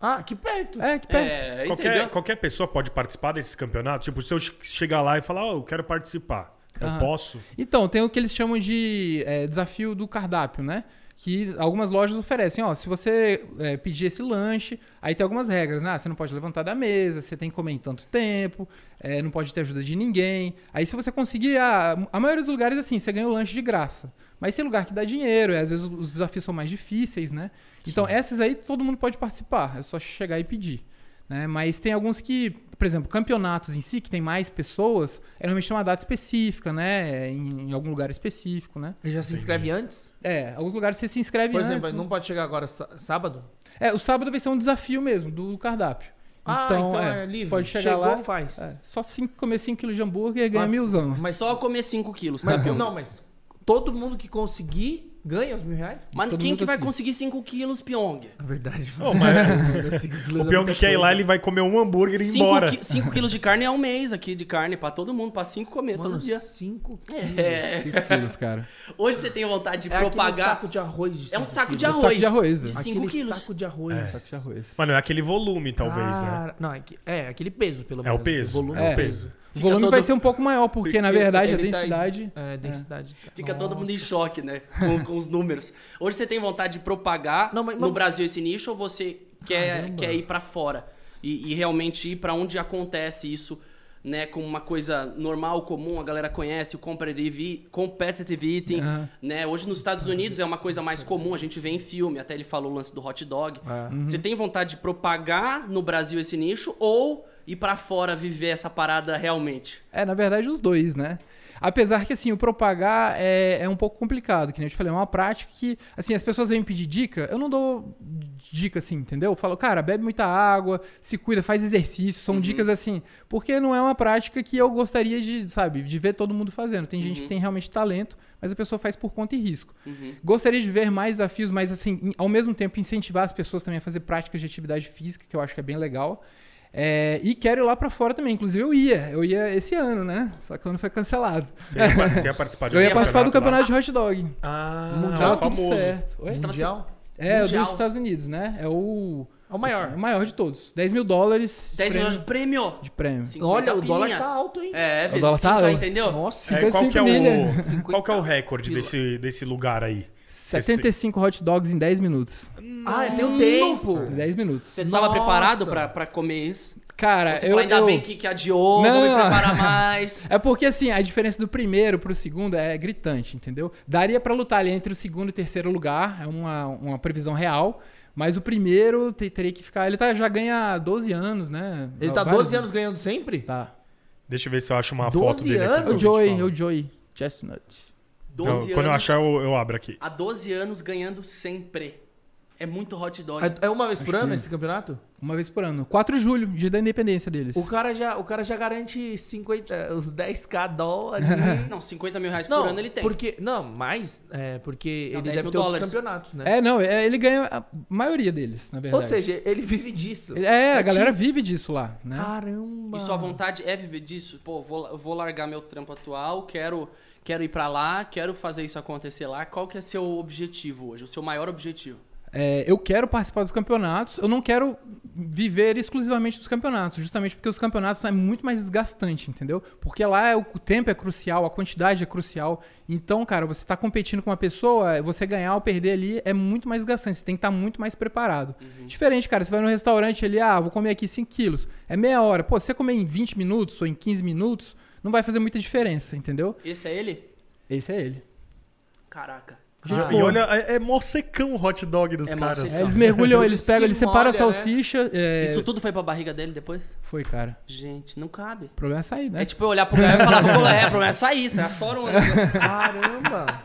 Ah, aqui perto. É, aqui perto. É, Qualquer, qualquer pessoa pode participar desses campeonatos? Tipo, se eu che- chegar lá e falar, ó, eu quero participar, eu Aham. posso? Então, tem o que eles chamam de é, desafio do cardápio, né? Que algumas lojas oferecem, ó, se você é, pedir esse lanche, aí tem algumas regras, né? Ah, Você não pode levantar da mesa, você tem que comer em tanto tempo, é, não pode ter ajuda de ninguém. Aí se você conseguir, ah, a maioria dos lugares, assim, você ganha o lanche de graça. Mas tem lugar que dá dinheiro, e às vezes os desafios são mais difíceis, né? Então, esses aí todo mundo pode participar, é só chegar e pedir. Né? Mas tem alguns que, por exemplo, campeonatos em si, que tem mais pessoas, é normalmente uma data específica, né? Em, em algum lugar específico, né? Ele já se inscreve antes? É, alguns lugares você se inscreve Por antes. exemplo, né? não pode chegar agora sá- sábado? É, o sábado vai ser um desafio mesmo, do cardápio. Ah, então é livre. Pode chegar Chegou, lá, faz. é, só cinco, comer 5 kg de hambúrguer ganha Mas- milzão. Mas, Só comer 5 quilos, tá, mas não, mas todo mundo que conseguir ganha os mil reais? Mas todo quem que vai conseguir. conseguir 5 quilos, Pyong? É verdade. Não, mas o o Pyong quer ir lá, ele vai comer um hambúrguer e ir embora. 5 quilos de carne é um mês aqui de carne pra todo mundo, pra 5 comer Mano, todo dia. 5 quilos. 5 quilos, cara. Hoje você tem vontade de É propagar. saco de arroz de É um saco de saco arroz. de arroz, de velho. 5 Aquele quilos. saco de arroz. Saco de arroz. Mano, é aquele volume, talvez, né? Cara, Não, é, que- é aquele peso, pelo É menos. o peso. volume é é. o peso. O volume todo- vai ser um pouco maior, porque, na Porque verdade a tá densidade. É, densidade. tá- Fica todo mundo em Nossa. choque, né? Com, com os números. Hoje você tem vontade de propagar Não, mas- no mas- Brasil esse nicho ou você quer, Caramba. quer ir pra fora? E, e realmente ir pra onde acontece isso, né? Com uma coisa normal, comum, a galera conhece, o competitive, competitive eating, né? Hoje nos Estados Unidos é uma coisa mais comum, a gente vê em filme, até ele falou o lance do hot dog. É. Uhum. Você tem vontade de propagar no Brasil esse nicho ou ir pra fora viver essa parada realmente? É, na verdade, os dois, né? Apesar que, assim, o propagar é, é um pouco complicado, que nem eu te falei, é uma prática que, assim, as pessoas vêm pedir dica, eu não dou dica, assim, entendeu? Eu falo, cara, bebe muita água, se cuida, faz exercício, são dicas assim, porque não é uma prática que eu gostaria de, sabe, de ver todo mundo fazendo. Tem gente que tem realmente talento, mas a pessoa faz por conta e risco. Gostaria de ver mais desafios, mas, assim, ao mesmo tempo, incentivar as pessoas também a fazer práticas de atividade física, que eu acho que é bem legal. É, e quero ir lá pra fora também. Inclusive, eu ia. Eu ia esse ano, né? Só que o ano foi cancelado. Você ia, você ia participar de Eu ia um participar do lá? campeonato de hot dog. Ah, Mundial, o tudo famoso. certo. Oi? Mundial? É, o Mundial. dos Estados Unidos, né? É o. É o maior. assim, o maior de todos. 10 mil dólares. 10 prêmio- milhões de prêmio! de prêmio. 50 Olha, o dólar tá alto, hein? É, vezes dólar tá alto. entendeu? Nossa. É, qual que é 55 milhas. o, qual que é o recorde desse, desse lugar aí? 75 hot dogs em 10 minutos. Ah, tem um tempo. Em 10 minutos. Você tava Nossa. preparado pra, pra comer isso? Cara, Você eu. falou, ainda eu- bem que, que adiou, vou me Não. preparar mais. É porque, assim, a diferença do primeiro pro segundo é gritante, entendeu? Daria pra lutar ali entre o segundo e terceiro lugar, é uma, uma previsão real. Mas o primeiro te- teria que ficar. Ele tá, já ganha 12 anos, né? Ele tá Vários- 12 anos ganhando sempre? Tá. Deixa eu ver se eu acho uma 12 foto dele aqui. É anos? o Joey, é o Joey Chestnut. 12 Então, anos. quando eu achar, eu, eu abro aqui. Há 12 anos ganhando sempre. É muito hot dog. É- É uma vez por Acho ano que- esse campeonato? Uma vez por ano. 4 de julho, dia da independência deles. O cara já, o cara já garante 50, os 10k dólares. Não, 50 mil reais não, por ano ele tem. Porque, não, mais, é, porque Não, ele 10 deve mil ter outros dólares. campeonatos, né? É, não, é, ele ganha a maioria deles, na Ou verdade. seja, ele vive disso. É, a galera vive disso lá, né? Caramba. E sua vontade é viver disso? Pô, vou, vou largar meu trampo atual, quero, quero ir pra lá, quero fazer isso acontecer lá. Qual que é seu objetivo hoje? O seu maior objetivo? É, eu quero participar dos campeonatos, eu não quero viver exclusivamente dos campeonatos, justamente porque os campeonatos é muito mais desgastante, entendeu? Porque lá é o tempo é crucial, a quantidade é crucial. Então, cara, você tá competindo com uma pessoa, você ganhar ou perder ali é muito mais desgastante, você tem que estar muito mais preparado. Diferente, cara, você vai no restaurante ali, ah, vou comer aqui 5 quilos, é meia hora. Pô, se você comer em 20 minutos ou em 15 minutos, não vai fazer muita diferença, entendeu? Esse é ele? Esse é ele. Caraca. Gente E boa. olha, é, é mó secão o hot dog dos É caras. É, eles mergulham, eles pegam, Que eles separam a né? salsicha. é, Isso tudo foi pra barriga dele depois? Foi, cara. Gente, não cabe. O problema é sair, né? É tipo eu olhar pro cara e falar pro colega, é, o problema é sair, você estoura onda. Caramba!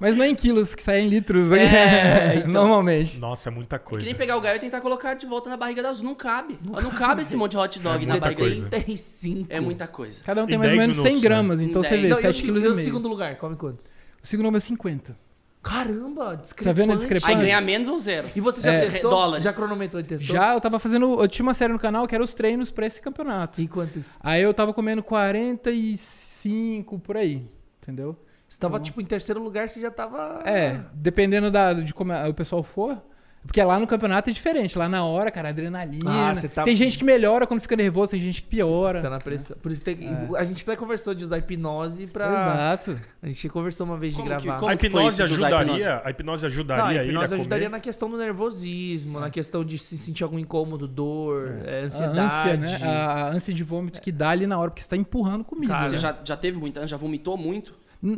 Mas não é em quilos, que sai em litros. né? É, então. Normalmente. Nossa, é muita Que coisa. nem pegar o galho e tentar colocar de volta na barriga das Não cabe. Não, cabe esse monte de hot dog É na barriga coisa. dele. 35. É muita coisa. Cada um Em tem mais ou 10 menos 100 minutos, né? gramas, então Em você 10. vê, Não, e o 7 se- quilos e e o meio. segundo lugar, come quanto? O segundo número é 50. Caramba, Tá vendo a discrepante. discrepância? Aí ganha menos ou zero. E você já É, testou? dólares. Já cronometrou e testou? Já eu tava fazendo. Eu tinha uma série no canal que era os treinos pra esse campeonato. E quantos? Aí eu tava comendo 45 por aí. Entendeu? Você tava, tipo, em terceiro lugar, você já tava... É, dependendo da, de como o pessoal for. Porque lá no campeonato é diferente. Lá na hora, cara, adrenalina. Ah, você tá- Tem gente que melhora quando fica nervoso, tem gente que piora. Você tá na pressão. Por isso tem... É. A gente até conversou de usar hipnose pra... Exato. A gente conversou uma vez de Como que- gravar. como A que foi hipnose isso de usar a ajudaria? hipnose? A hipnose Não, ajudaria a ele a hipnose comer? ajudaria na questão do nervosismo, na questão de se sentir algum incômodo, dor, é, A ansiedade. ânsia, né? A, a ânsia de vômito que dá ali na hora, porque você tá empurrando comida. Cara, né? Você já, já teve muita, já vomitou muito?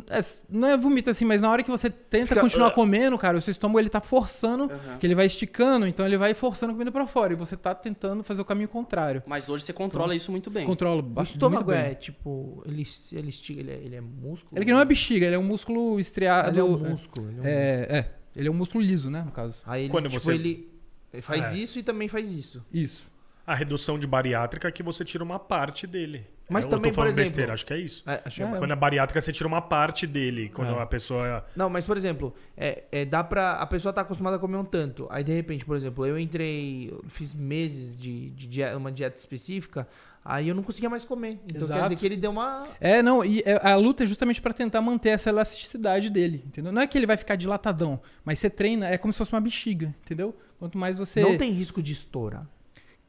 É, Não é vomito assim, mas na hora que você tenta Fica- continuar Ah. comendo, cara, o seu estômago ele tá forçando, Aham. que ele vai esticando, então ele vai forçando a comida pra fora. E você tá tentando fazer o caminho contrário. Mas hoje você controla isso muito bem. Controla O bastante. estômago muito é, bem. tipo, ele, ele, estiga, ele, é, ele é músculo? Ele que não é bexiga, ele é um músculo estriado. Ele é um músculo. ele é um músculo. É, é. Ele é um músculo liso, né, no caso. Aí ele, Quando tipo, você- ele, ele faz É. isso e também faz isso. Isso. A redução de bariátrica é que você tira uma parte dele. Mas É, também, eu tô falando por exemplo- besteira, acho que é isso. É, acho que é É. Quando é bariátrica, você tira uma parte dele. Quando É. a pessoa. Não, mas por exemplo, é, é, dá pra. A pessoa tá acostumada a comer um tanto. Aí de repente, por exemplo, eu entrei. Eu fiz meses de, de dieta- uma dieta específica. Aí eu não conseguia mais comer. Então quer Exato. dizer que ele deu uma. É, não, e é- a luta é justamente pra tentar manter essa elasticidade dele, entendeu? Não é que ele vai ficar dilatadão, mas você treina, é como se fosse uma bexiga, entendeu? Quanto mais você. Não tem risco de estourar.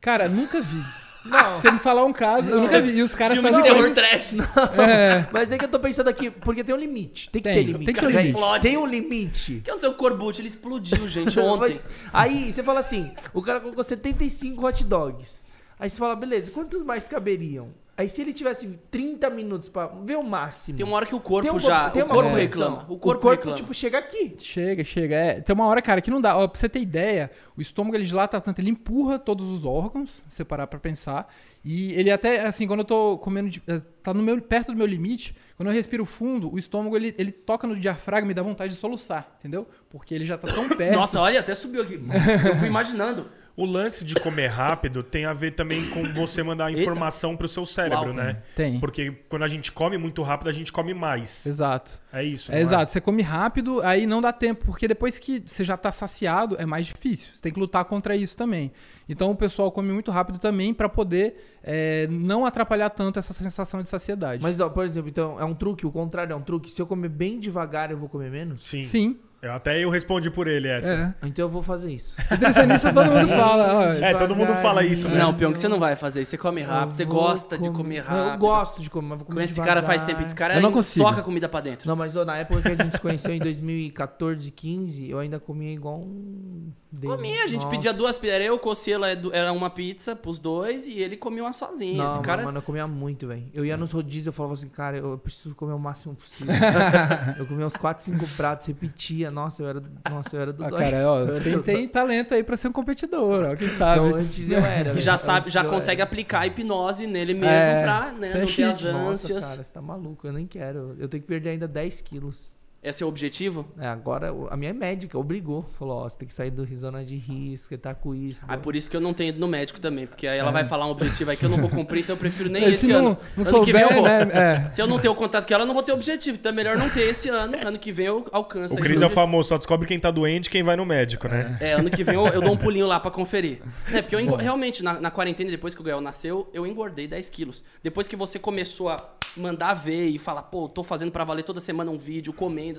Cara, nunca vi. Não. Se você me falar um caso, eu nunca vi. E os caras fazem terror coisas- trash. É. Mas é que eu tô pensando aqui, porque tem um limite. Tem que Tem, ter limite. tem que ter um Gente, limite. Explode. Tem um limite. O que aconteceu com o Corbucci? Ele explodiu, gente, ontem. Mas aí você fala assim: o cara colocou 75 hot dogs. Aí você fala, beleza, quantos mais caberiam? Aí se ele tivesse 30 minutos pra ver o máximo. Tem uma hora que o corpo Tem um- já. tem o corpo competição. reclama. O corpo, reclama. tipo, chega aqui. Chega, chega. É, tem uma hora, cara, que não dá. Ó, pra você ter ideia, o estômago ele dilata tanto, ele empurra todos os órgãos, se você parar pra pensar. E ele até, assim, quando eu tô comendo, de- eh, tá no meu, perto do meu limite, quando eu respiro fundo, o estômago ele, ele toca no diafragma e me dá vontade de soluçar, entendeu? Porque ele já tá tão perto. Nossa, olha, até subiu aqui. Eu fui imaginando. O lance de comer rápido tem a ver também com você mandar informação pro seu cérebro, Uau. né? Tem. Porque quando a gente come muito rápido, a gente come mais. Exato. É isso. É, não exato, você come rápido, aí não dá tempo, porque depois que você já tá saciado, é mais difícil. Você tem que lutar contra isso também. Então o pessoal come muito rápido também pra poder é, não atrapalhar tanto essa sensação de saciedade. Mas, ó, por exemplo, então, é um truque, o contrário é um truque. Se eu comer bem devagar, eu vou comer menos? Sim. Sim. Eu- Até eu respondi por ele essa. É. Então eu vou fazer isso. Nutricionista todo mundo fala. ó, É, todo mundo fala isso, né? Não, pior que você não vai fazer isso. Você come rápido, você vou gosta de comer Não, Eu rápido. gosto de comer, mas vou comer Com esse devagar. cara faz tempo. Esse cara Eu não ele consigo. soca a comida pra dentro. Não, mas ó, na época que a gente se conheceu em 2014, 15, eu ainda comia igual um... dele. Comia, a gente Nossa. pedia duas pizzas. Era eu, Cocielo, era uma pizza pros dois e ele comia uma sozinho. Não, Esse cara. mano, eu comia muito, velho. Eu ia nos rodízios, eu falava assim, cara, eu preciso comer o máximo possível. eu comia uns 4, 5 pratos, repetia. Nossa, eu era, nossa, eu era do Ah, cara, ó, você tem, tem talento aí pra ser um competidor, ó, quem sabe. Não, antes eu era. E já sabe, já consegue era. aplicar a hipnose nele mesmo É, pra né, é não ter cheat. as Nossa, ânsias. cara, você tá maluco, eu nem quero. Eu tenho que perder ainda 10 quilos. Esse é o objetivo? É, agora a minha médica obrigou. Falou, ó, você tem que sair do zona de risco, tá com isso. Ah, por isso que eu não tenho ido no médico também, porque aí ela vai falar um objetivo aí que eu não vou cumprir, então eu prefiro nem É. Se esse não, ano. não ano que vem eu souber, vou. né? É. Se eu não ter o contato com ela, eu não vou ter objetivo. Então é melhor não ter esse ano. Ano que vem eu alcanço. O Cris é o famoso, só descobre quem tá doente e quem vai no médico, né? É, ano que vem eu, eu dou um pulinho lá pra conferir. É, porque eu realmente, na, na quarentena, depois que o Gael nasceu, eu engordei 10 quilos. Depois que você começou a mandar ver e falar, pô, tô fazendo pra valer toda semana um vídeo, comendo.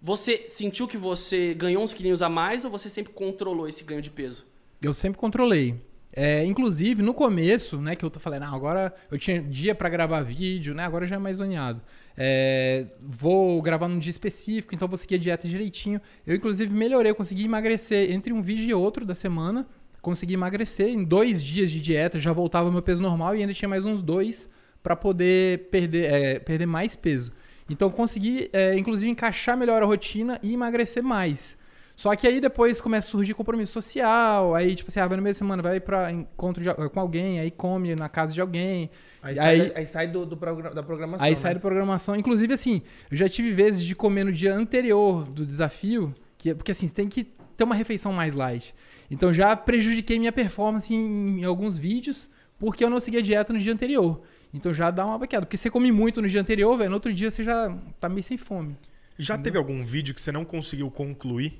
Você sentiu que você ganhou uns quilinhos a mais ou você sempre controlou esse ganho de peso? Eu sempre controlei. É, inclusive, no começo, né, que eu tô falando, ah, agora eu tinha dia pra gravar vídeo, né, agora já é mais zoneado. É, vou gravar num dia específico, então vou seguir a dieta direitinho. Eu, inclusive, melhorei, eu consegui emagrecer entre um vídeo e outro da semana. Consegui emagrecer em dois dias de dieta, já voltava ao meu peso normal e ainda tinha mais uns dois pra poder perder, é, perder mais peso. Então consegui, é, inclusive, encaixar melhor a rotina e emagrecer mais. Só que aí depois começa a surgir compromisso social, aí tipo assim, ah, vai no meio da semana, vai pra encontro de- com alguém, aí come na casa de alguém. Aí, Aí- sai, aí sai do, do da programação. Aí né? sai da programação. Inclusive, assim, eu já tive vezes de comer no dia anterior do desafio, que, porque assim, você tem que ter uma refeição mais light. Então já prejudiquei minha performance em, em alguns vídeos, porque eu não segui a dieta no dia anterior. Então já dá uma baqueada. Porque você come muito no dia anterior, velho, no outro dia você já tá meio sem fome. Já teve algum vídeo que você não conseguiu concluir?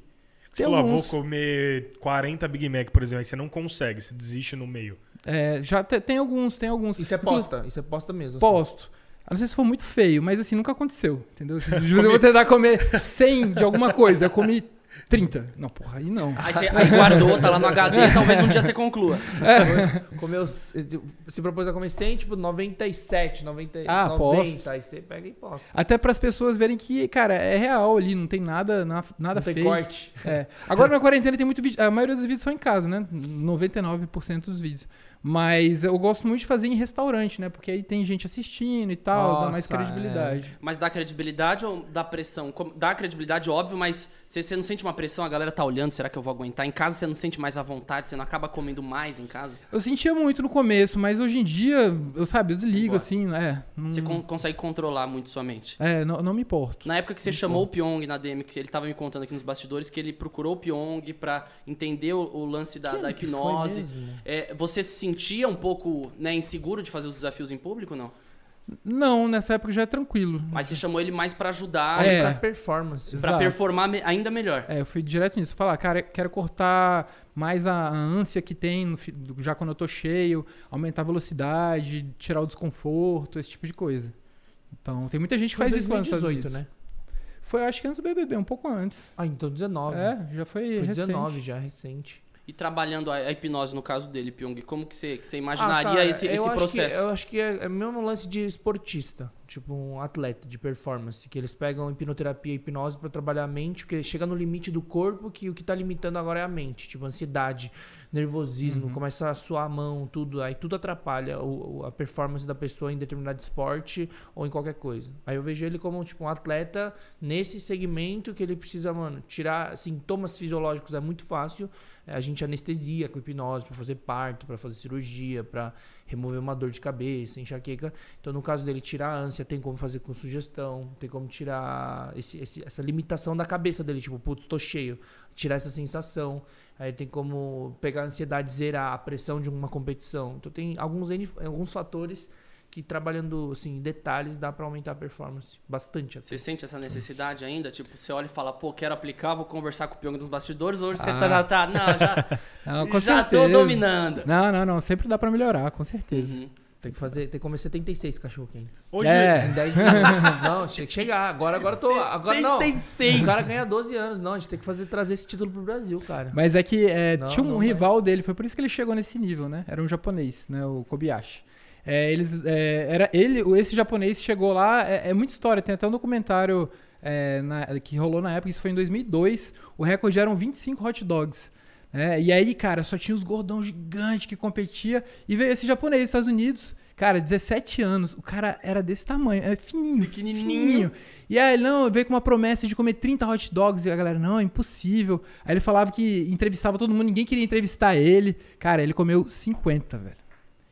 Que Você Tem falou, ah, vou comer 40 Big Mac, por exemplo, aí você não consegue, você desiste no meio. É, já te- tem alguns, tem alguns. Isso é posta, isso é posta mesmo. assim. Posto. A não ser se for muito feio, mas assim, nunca aconteceu, entendeu? Às vezes Eu vou tentar comer 100 de alguma coisa, eu comi 30. Não, porra, aí não. Aí você aí guardou, tá lá no HD, talvez um dia você conclua. Comeu, se propôs a comer 100, tipo 97, 90, Ah, 90. Aí você pega e posta. Até para as pessoas verem que, cara, é real ali, não tem nada, na- nada Não tem corte. É. Agora na quarentena tem muito vídeo. A maioria dos vídeos são em casa, né? 99% dos vídeos. Mas eu gosto muito de fazer em restaurante, né? Porque aí tem gente assistindo e tal, dá mais Nossa, credibilidade. Mas dá credibilidade ou dá pressão? Dá credibilidade, óbvio, mas você, você não sente uma pressão, a galera tá olhando, será que eu vou aguentar? Em casa você não sente mais à vontade, você não acaba comendo mais em casa? Eu sentia muito no começo, mas hoje em dia, eu sabe, eu desligo Boa. assim, é. Não, Você con- consegue controlar muito sua mente. é, não, não me importo. Na época que você chamou o Pyong na DM, que ele tava me contando aqui nos bastidores, que ele procurou o Pyong pra entender o, o lance da, Que da hipnose. É, você se sentia um pouco né, inseguro de fazer os desafios em público, não? Não, nessa época já é tranquilo. Mas você chamou ele mais pra ajudar, É. Pra performance. pra Exato. performar me- ainda melhor. É, eu fui direto nisso. Falar, cara, quero cortar mais a, a ânsia que tem no fi- já quando eu tô cheio, aumentar a velocidade, tirar o desconforto, esse tipo de coisa. Então, tem muita gente que Foi faz isso lá nos Estados 2018, Unidos. né? Foi, acho que antes do BBB, um pouco antes. Ah, então 19. É, já foi, Foi recente. 19 já, recente. E trabalhando a, hipnose no caso dele, Pyong, como que você, que você Ah, imaginaria cara, esse, eu esse acho processo? Que, eu acho que é, é mesmo um lance de esportista, tipo um atleta de performance, que eles pegam hipnoterapia e hipnose pra trabalhar a mente, porque chega no limite do corpo que o que tá limitando agora é a mente, tipo ansiedade, nervosismo, Uhum. começa a suar a mão, tudo, aí tudo atrapalha o- a performance da pessoa em determinado esporte ou em qualquer coisa. Aí eu vejo ele como tipo um atleta nesse segmento que ele precisa, mano, tirar sintomas fisiológicos é muito fácil. A gente anestesia com hipnose pra fazer parto, pra fazer cirurgia, pra remover uma dor de cabeça, enxaqueca. Então, no caso dele, tirar a ânsia, tem como fazer com sugestão, tem como tirar esse- esse- essa limitação da cabeça dele, tipo, putz, tô cheio. Tirar essa sensação. Aí tem como pegar a ansiedade, zerar a pressão de uma competição. Então, tem alguns, alguns fatores que, trabalhando assim, em detalhes, dá pra aumentar a performance. Bastante até. Você sente essa necessidade ainda? Tipo, você olha e fala, pô, quero aplicar, vou conversar com o Pyong dos bastidores, hoje você Ah. tá, já tá, não, já, Não, com já tô dominando. Não, não, não. Sempre dá pra melhorar, com certeza. Uhum. Tem que fazer, tem que comer 76 cachorro quentes. Hoje, É. Em 10 minutos. não, tinha que chegar. Agora, agora eu tô. Agora não. 76. O cara ganha 12 anos. Não, a gente tem que fazer, trazer esse título pro Brasil, cara. Mas é que é, Não, tinha um não rival dele, foi por isso que ele chegou nesse nível, né? Era um japonês, né? O Kobayashi. É, eles, é, era ele, esse japonês chegou lá, é, é muita história, tem até um documentário é, na- que rolou na época, isso foi em 2002, o recorde eram 25 hot dogs. né? e aí, cara, só tinha os gordão gigantes que competia, e veio esse japonês dos Estados Unidos, cara, 17 anos, o cara era desse tamanho, é fininho, Pequenininho. fininho. E aí, não, veio com uma promessa de comer 30 hot dogs. E a galera, não, é impossível. Aí ele falava que entrevistava todo mundo, ninguém queria entrevistar ele. Cara, ele comeu 50, velho.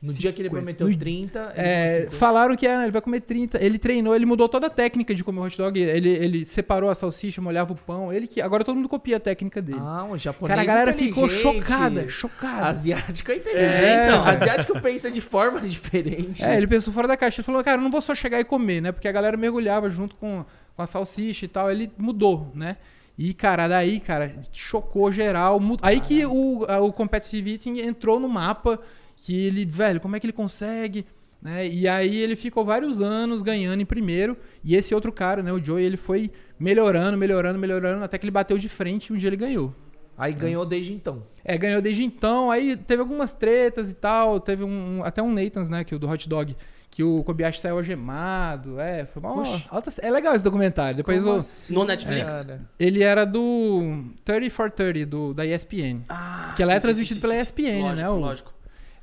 No dia que ele 50. prometeu No- 30, ele É, falaram que ah, ele vai comer 30. Ele treinou, ele mudou toda a técnica de comer hot dog. Ele, ele separou a salsicha, molhava o pão. Ele que Agora todo mundo copia a técnica dele. Ah, um japonês. Cara, a galera ficou chocada, chocada. Asiático é inteligente. É, não, velho. asiático pensa de forma diferente. É, ele pensou fora da caixa. Ele falou, cara, eu não vou só chegar e comer, né? Porque a galera mergulhava junto com, com a salsicha e tal. Ele mudou, né? E, cara, daí, cara, chocou geral. mu- Aí que o, o Competitive Eating entrou no mapa, que ele, velho, como é que ele consegue? Né? E aí ele ficou vários anos ganhando em primeiro. E esse outro cara, né, o Joey, ele foi melhorando, melhorando, melhorando, até que ele bateu de frente e um dia ele ganhou. Aí ganhou desde então. É, ganhou desde então. Aí teve algumas tretas e tal. Teve um, um- até um Nathan's, né? Que o do hot dog. Que o Kobayashi saiu algemado. É, foi uma Oxi. alta, É legal esse documentário. Depois Como eu- assim, No Netflix? ele era do 30 for 30, do, da ESPN. Ah, Que ela sim, é sim, transmitida sim, pela sim, ESPN, lógico, né, o- Lógico.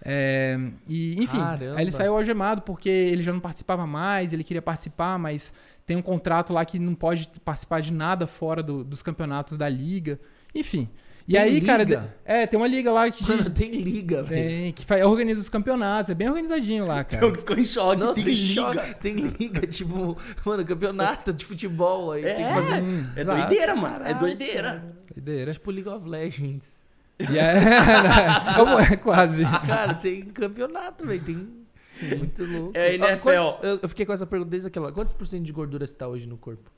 É, e, enfim, Caramba. aí ele saiu algemado porque ele já não participava mais, ele queria participar, mas tem um contrato lá que não pode participar de nada fora do- dos campeonatos da liga. Enfim. E Tem aí, cara, liga? de- é, tem uma liga lá que, Mano, tem liga, velho. tem- que faz- organiza os campeonatos, é bem organizadinho lá, cara. Eu ficou em choque. Não, tem, tem liga. liga. Tem liga, tipo, mano, campeonato de futebol aí. Tem que É, fazer é doideira, mano. É doideira. Doideira. tipo League of Legends. E é, é quase. Cara, tem campeonato, velho. Tem. Muito louco. É a NFL. quantos- eu, eu fiquei com essa pergunta desde aquela hora. Quantos por cento de gordura você tá hoje no corpo?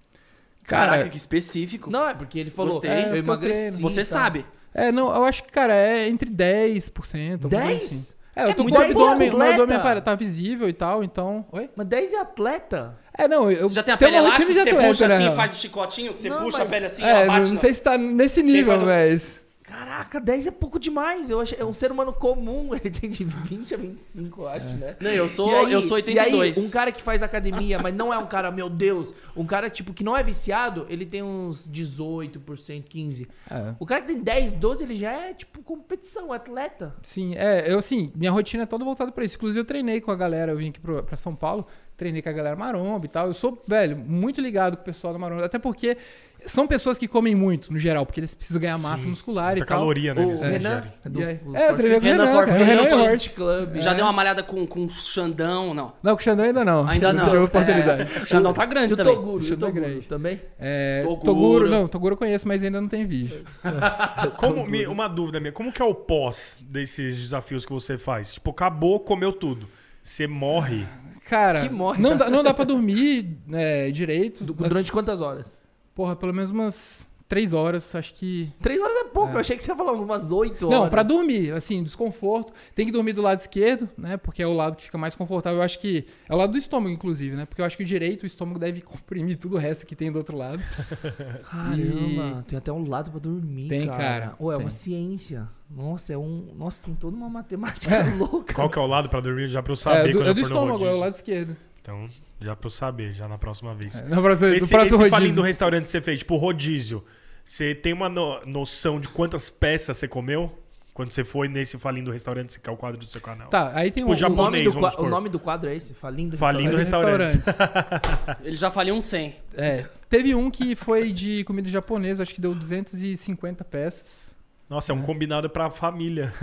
Caraca, Cara, que específico. Não, é porque ele falou. Gostei. é, eu eu emagreci. Você tá. sabe. é, não, eu acho que, cara, é entre 10%. alguma coisa 10? Assim. É, eu É tô muito com o abdômen, meu abdômen tá visível e tal, então. Oi? Mas 10 é atleta? É, não, eu Você já tem a tenho pele elástica que você puxa atleta, assim, né? faz o chicotinho, que você Não, puxa a mas- pele assim, É, ela não, bate não na- sei se tá nesse nível, mas. Caraca, 10 é pouco demais. Eu achei, é um ser humano comum. Ele tem de 20 a 25, eu acho, né? Não, eu sou, E aí- eu sou 82. E aí, um cara que faz academia, mas não é um cara, meu Deus, um cara tipo que não é viciado, ele tem uns 18%, 15%. É. O cara que tem 10, 12, ele já é tipo competição, atleta. Sim, é, eu assim, minha rotina é toda voltada pra isso. Inclusive, eu treinei com a galera, eu vim aqui pro, pra São Paulo, treinei com a galera maromba e tal. Eu sou, velho, muito ligado com o pessoal da maromba, até porque são pessoas que comem muito, no geral, porque eles precisam ganhar massa Sim, muscular e tal. caloria, né? O eles Renan, é do- E aí- o é, eu treinei com o Renan Renan, cara, Renan Renan e Forfeit Hort. Club. Já É. deu uma malhada com, com o Xandão, não. Não, com o Xandão ainda não. Ainda não. tive oportunidade. É, o Xandão tá grande O também. Toguro, o Toguro grade. também? É, Toguro. Toguro. não, Toguro eu conheço, mas ainda não tem vídeo. Como, me- uma dúvida minha, como que é o pós desses desafios que você faz? Tipo, acabou, comeu tudo. Você morre. Cara, Que morre, não, tá? dá, não dá pra dormir é, direito. Mas, Durante quantas horas? Porra, pelo menos umas três horas, acho que... 3 horas é pouco, eu achei que você ia falar umas 8 horas. Não, pra dormir, assim, desconforto. Tem que dormir do lado esquerdo, né? Porque é o lado que fica mais confortável. Eu acho que. É o lado do estômago, inclusive, né? Porque eu acho que o direito, o estômago deve comprimir tudo o resto que tem do outro lado. Caramba, tem até um lado pra dormir, Tem, cara. cara, Ou é tem. uma ciência. Nossa, é um... Nossa, tem toda uma matemática louca. Qual que é o lado pra dormir? Já pra eu saber é, do, quando é eu do estômago, é o lado esquerdo. Então, já pra eu saber, já na próxima vez. É, no próximo, Esse, do próximo esse falinho rodízio. do restaurante que você fez, tipo rodízio, você tem uma no- noção de quantas peças você comeu? Quando você foi nesse falinho do restaurante, você quer o quadro do seu canal. Tá, aí tem Tipo, um, já- O nome, japonês, do o nome do quadro é esse? Falindo Falindo Restaurante. restaurante. Ele já faliu um 100. É, teve um que foi de comida japonesa, acho que deu 250 peças. Nossa, é um combinado pra família.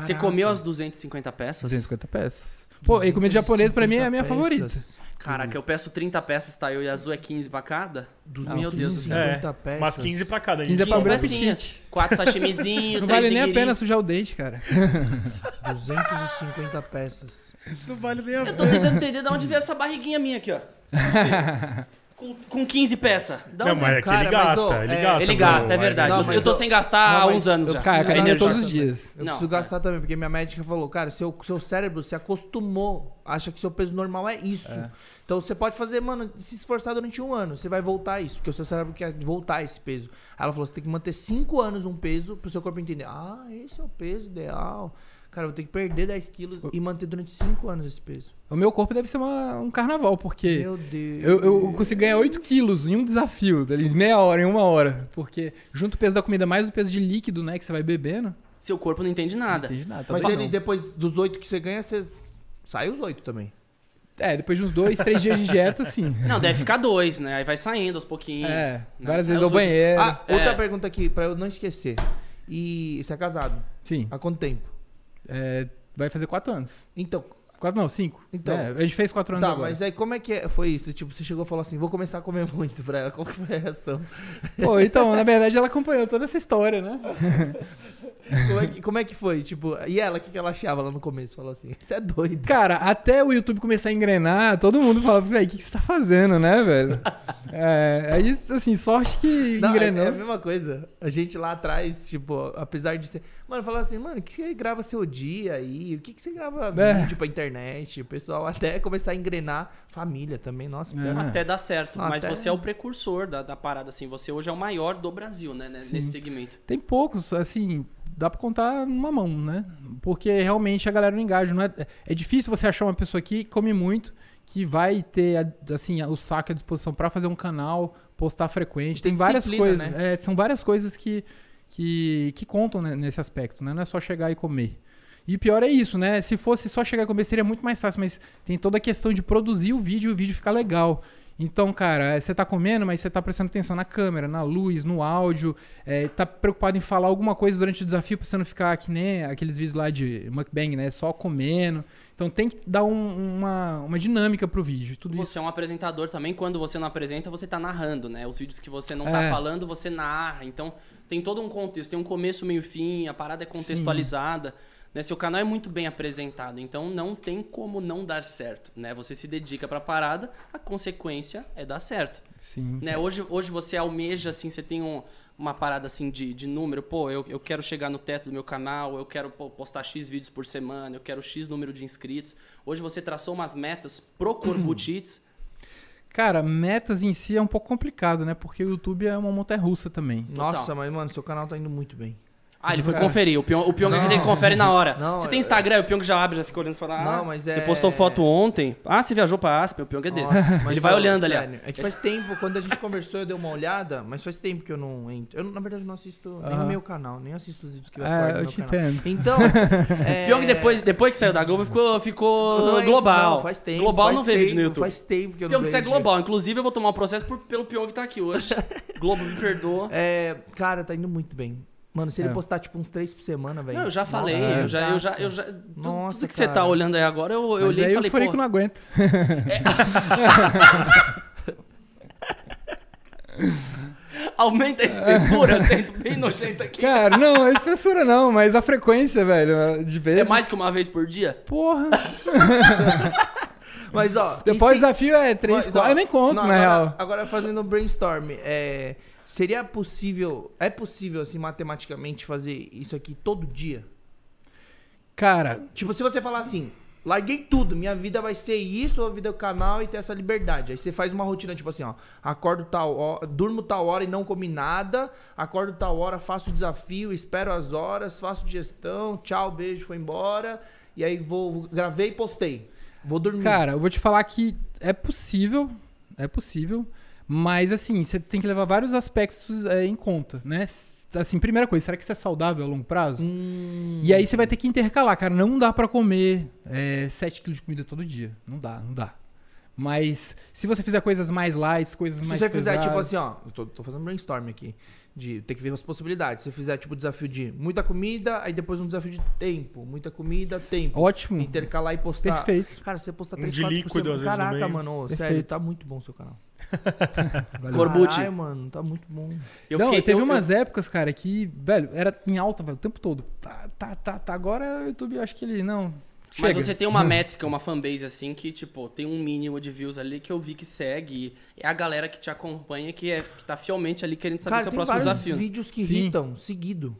Você comeu as 250 peças? 250 peças. Pô, e comida japonesa pra mim é a minha favorita. Caraca, eu peço 30 peças, tá? Eu e Azul é 15 pra cada. Não, Meu Deus do céu. 250 É, peças. Mas 15 pra cada. 15 é pra 15 abrir apetite. 4 sashimizinhos, Não 3 vale nem a pena sujar o dente, cara. 250 peças. Não vale nem a Eu tô tentando entender de onde veio essa barriguinha minha aqui, ó. com, com 15 peças. Da Não, mas é que Cara, ele mas, gasta, ô, ele é, gasta. Ele gasta, é verdade. Não, Eu- mas eu tô eu- sem gastar há não, mas uns anos eu já. Cara, cara, Energia. todos os dias. Eu Não, preciso cara. gastar também, porque minha médica falou, cara, seu, seu cérebro se acostumou, acha que seu peso normal é isso. Então você pode fazer, mano, se esforçar durante um ano, você vai voltar a isso, porque o seu cérebro quer voltar a esse peso. Aí ela falou, você tem que manter cinco anos um peso pro seu corpo entender, ah, esse é o peso ideal. Cara, vou ter que perder 10 quilos e manter durante cinco anos esse peso. O meu corpo deve ser uma- um carnaval, porque Meu Deus. eu, eu consigo ganhar 8 quilos em um desafio, dali, meia hora, em uma hora. Porque junto o peso da comida mais o peso de líquido, né, que você vai bebendo, Seu corpo não entende nada. não entende nada. Mas talvez ele, não. depois dos oito que você ganha, você sai os oito também. É, depois de uns dois, três dias de dieta, sim. Não, deve ficar dois, né? Aí vai saindo aos pouquinhos. É, né? várias vezes ao banheiro. Ah, É. outra pergunta aqui, pra eu não esquecer. E você é casado? Sim, Há quanto tempo? É, vai fazer quatro anos. Então, Quatro, não, cinco. Então. É, a gente fez quatro anos tá, agora. mas aí como é que é- foi isso? Tipo, você chegou e falou assim, vou começar a comer muito pra ela. Qual que foi a reação? Pô, então, na verdade, ela acompanhou toda essa história, né? Como é que, como é que foi? Tipo, e ela, o que, que ela achava lá no começo? Falou assim, você é doido. Cara, até o YouTube começar a engrenar, todo mundo falava, velho, o que, que você tá fazendo, né, velho? É, aí, assim, sorte que Não, é, engrenou. é a mesma coisa. A gente lá atrás, tipo, apesar de ser... Mano, falava assim, mano, o que você grava seu dia aí? O que, que você grava É. vídeo pra internet? O pessoal até começar a engrenar. Família também, nossa. É. Até dá certo. Mas Até- você é o precursor da, da parada, assim. Você hoje é o maior do Brasil, né? né, Sim. Nesse segmento. Tem poucos, assim, dá pra contar numa mão, né? Porque realmente a galera não engaja. Não é, é difícil você achar uma pessoa que come muito, que vai ter, assim, o saco à disposição pra fazer um canal, postar frequente. Tem Tem, várias coisas. né? é, são várias coisas que, que, que contam né, nesse aspecto, né? Não é só chegar e comer. E pior é isso, né? Se fosse só chegar e comer seria muito mais fácil, mas tem toda a questão de produzir o vídeo e o vídeo ficar legal. Então, cara, você tá comendo, mas você tá prestando atenção na câmera, na luz, no áudio, é, tá preocupado em falar alguma coisa durante o desafio pra você não ficar que nem aqueles vídeos lá de mukbang, né? Só comendo. Então tem que dar um- uma, uma dinâmica pro vídeo. Tudo isso. Você é um apresentador também, quando você não apresenta, você tá narrando, né? Os vídeos que você não tá É. falando, você narra. Então, tem todo um contexto, tem um começo, meio fim, a parada é contextualizada. Né? Seu canal é muito bem apresentado, então não tem como não dar certo, né? Você se dedica pra parada, a consequência é dar certo. Sim. Né? Hoje, hoje você almeja, assim, você tem um- uma parada assim de, de número, pô, eu, eu quero chegar no teto do meu canal, eu quero pô, postar X vídeos por semana, eu quero X número de inscritos. Hoje você traçou umas metas pro Corbutites. Cara, metas em si é um pouco complicado, né? Porque o YouTube é uma montanha russa também. Nossa, mas, mano, seu canal tá indo muito bem. Ah, ele foi conferir. O Pyong, o Pyong Não. ele confere na hora. Não, você tem é- Instagram, o Pyong já abre, já fica olhando e fala, ah, Não, mas você é- postou foto ontem. Ah, você viajou pra Aspen, o Pyong é desse. Nossa, mas, ele vai olhando ali. ó. sério, É que faz tempo, quando a gente conversou, eu dei uma olhada, mas faz tempo que eu não entro. Eu, na verdade, não assisto nem o meu canal, nem assisto os vídeos que eu É, acordo no eu te canal. entendo. Então, é... Pyong depois, depois que saiu da Globo ficou, ficou é isso, global. não, faz tempo, global faz não vê vídeo no YouTube. Faz tempo que eu não Pyong, você é vejo. global. Inclusive, eu vou tomar um processo por- pelo Pyong que tá aqui hoje. Globo, me perdoa. É, cara, tá indo muito bem. Mano, se ele É. postar, tipo, uns três por semana, velho. Não, eu já falei, Nossa, eu, já, eu já, eu já. tudo- Nossa, tudo que você tá olhando aí agora, eu, eu Mas olhei aí e o falei, Furico pô, não aguenta. aumenta a espessura, sendo bem nojento aqui. Cara, não, a espessura não, mas a frequência, velho, de vezes. É mais que uma vez por dia? Porra. Mas, ó... Depois o se- desafio é 3, Mas, 4. ó, Eu nem conto, não, na agora, real. Agora, fazendo brainstorm, é, seria possível... É possível, assim, matematicamente, fazer isso aqui todo dia? Cara, Tipo, se você falar assim, larguei tudo, minha vida vai ser isso, a vida do canal e ter essa liberdade. Aí você faz uma rotina, tipo assim, ó, acordo tal hora, durmo tal hora e não comi nada, acordo tal hora, faço o desafio, espero as horas, faço digestão, tchau, beijo, foi embora, e aí vou, gravei e postei. Vou dormir. cara, eu vou te falar que é possível, é possível, mas assim, você tem que levar vários aspectos é, em conta, né? Assim, primeira coisa, será que isso é saudável a longo prazo? Hum, E aí você vai ter que intercalar, cara. Não dá pra comer é, 7 kg de comida todo dia. Não dá, não dá. Mas se você fizer coisas mais light, coisas se mais você fizer, tipo pesadas- assim, ó, eu tô, tô fazendo brainstorm aqui, de ter que ver as possibilidades. Se você fizer, tipo, desafio de muita comida, aí depois um desafio de tempo, muita comida, tempo. Ótimo. Intercalar e postar. Perfeito. Cara, você posta Um 3, de 4 líquido, por semana. às vezes, no Caraca, mano, ô, sério, tá muito bom o seu canal. Valeu. Corbucci. Caralho, mano, tá muito bom. Eu não, fiquei- teve eu- umas épocas, cara, que, velho, era em alta, velho, o tempo todo. Tá, tá, tá, tá. Agora o YouTube, eu acho que ele, não, Mas chega. você tem uma métrica, uma fanbase assim, que, tipo, tem um mínimo de views ali que eu vi que segue. E é a galera que te acompanha que, é, que tá fielmente ali querendo saber Cara, seu tem próximo vários desafio. vídeos que Sim. irritam seguido.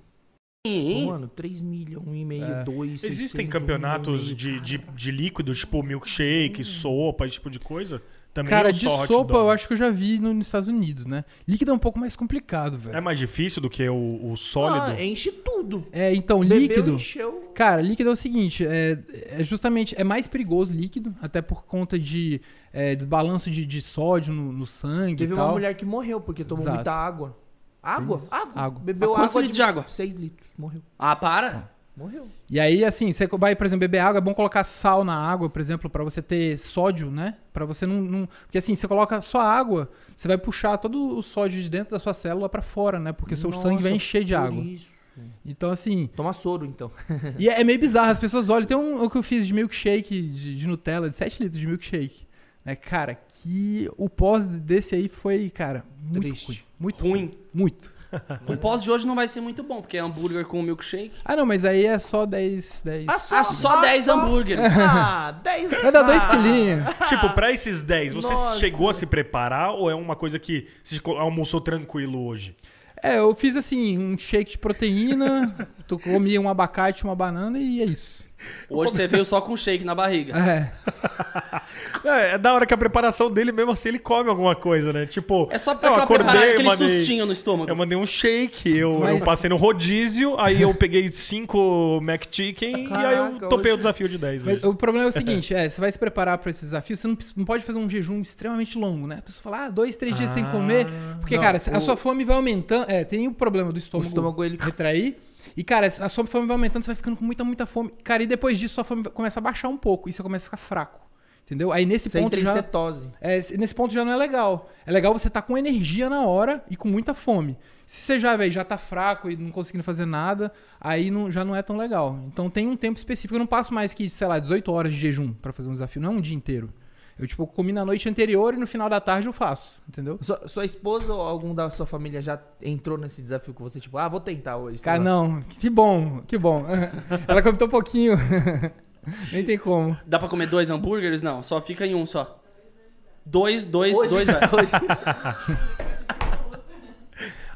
Sim. Mano, 3 milhões, 1 e meio, É. 2, Existem campeonatos de, de, de líquido, tipo milkshake, sopa, esse tipo de coisa? Também Cara, de sopa eu acho que eu já vi no- nos Estados Unidos, né? Líquido é um pouco mais complicado, É velho. mais difícil do que o, o sólido? Ah, enche tudo. É, então, Bebeu, líquido. encheu. Cara, líquido é o seguinte, é, é justamente, é mais perigoso líquido, até por conta de é, desbalanço de, de sódio no, no sangue Teve e uma mulher que morreu porque tomou Exato. muita água. Água? Água. Água. Bebeu Ah, quantos água litros de água? 6 litros. Morreu. Ah, para. Morreu. E aí, assim, você vai, por exemplo, beber água, é bom colocar sal na água, por exemplo, pra você ter sódio, né? Pra você não, não- Porque assim, você coloca só água, você vai puxar todo o sódio de dentro da sua célula pra fora, né? Porque o seu sangue vai Nossa, encher de água. Isso. Então, assim. Toma soro, então. E é meio bizarro, as pessoas olham. Tem um o que eu fiz de milkshake, de, de Nutella, de 7 litros de milkshake. Né, cara, que o pós desse aí foi, cara, muito Triste. ruim. Muito Ruim. Muito. O pós de hoje não vai ser muito bom, porque é hambúrguer com milkshake. Ah, não, mas aí é só 10. 10. Ah, só 10 hambúrgueres. Ah, 10 Vai dar 2 quilinhos. Tipo, pra esses 10, você Nossa. chegou a se preparar ou é uma coisa que você almoçou tranquilo hoje? É, eu fiz assim, um shake de proteína, tu comia um abacate, uma banana e é isso. Hoje você veio só com shake na barriga. É. É, é da hora que a preparação dele, mesmo assim, ele come alguma coisa, né? Tipo, É só eu pra aquela acordei, preparar eu aquele mandei, sustinho no estômago. eu mandei um shake, eu, Mas- eu passei no rodízio, aí eu peguei 5 McChicken e aí eu Caraca, topei hoje- o desafio de 10 Mas o problema é o seguinte, é, você vai se preparar pra esse desafio, você não, não pode fazer um jejum extremamente longo, né? A pessoa fala, ah, dois, três dias sem Ah, comer. Porque, não, cara, a o- sua fome vai aumentando. É, tem o problema do O estômago, estômago, ele... retrair. E, cara, a sua fome vai aumentando, você vai ficando com muita, muita fome. Cara, e depois disso, sua fome começa a baixar um pouco e você começa a ficar fraco. Entendeu? Aí nesse Você ponto entra em já. cetose. É, nesse ponto já não é legal. É legal você estar com energia na hora e com muita fome. Se você já, velho, já tá fraco e não conseguindo fazer nada, aí não- já não é tão legal. Então tem um tempo específico. Eu não passo mais que, sei lá, 18 horas de jejum pra fazer um desafio. Não é um dia inteiro. Eu, tipo, comi na noite anterior e no final da tarde eu faço. Entendeu? Sua, sua esposa ou algum da sua família já entrou nesse desafio com você? Tipo, ah, vou tentar hoje. Cara, lá. não. Que bom, que bom. Ela come tão pouquinho. Nem tem como. Dá pra comer dois hambúrgueres? Não, só fica em um só. Dois, dois, Hoje- dois.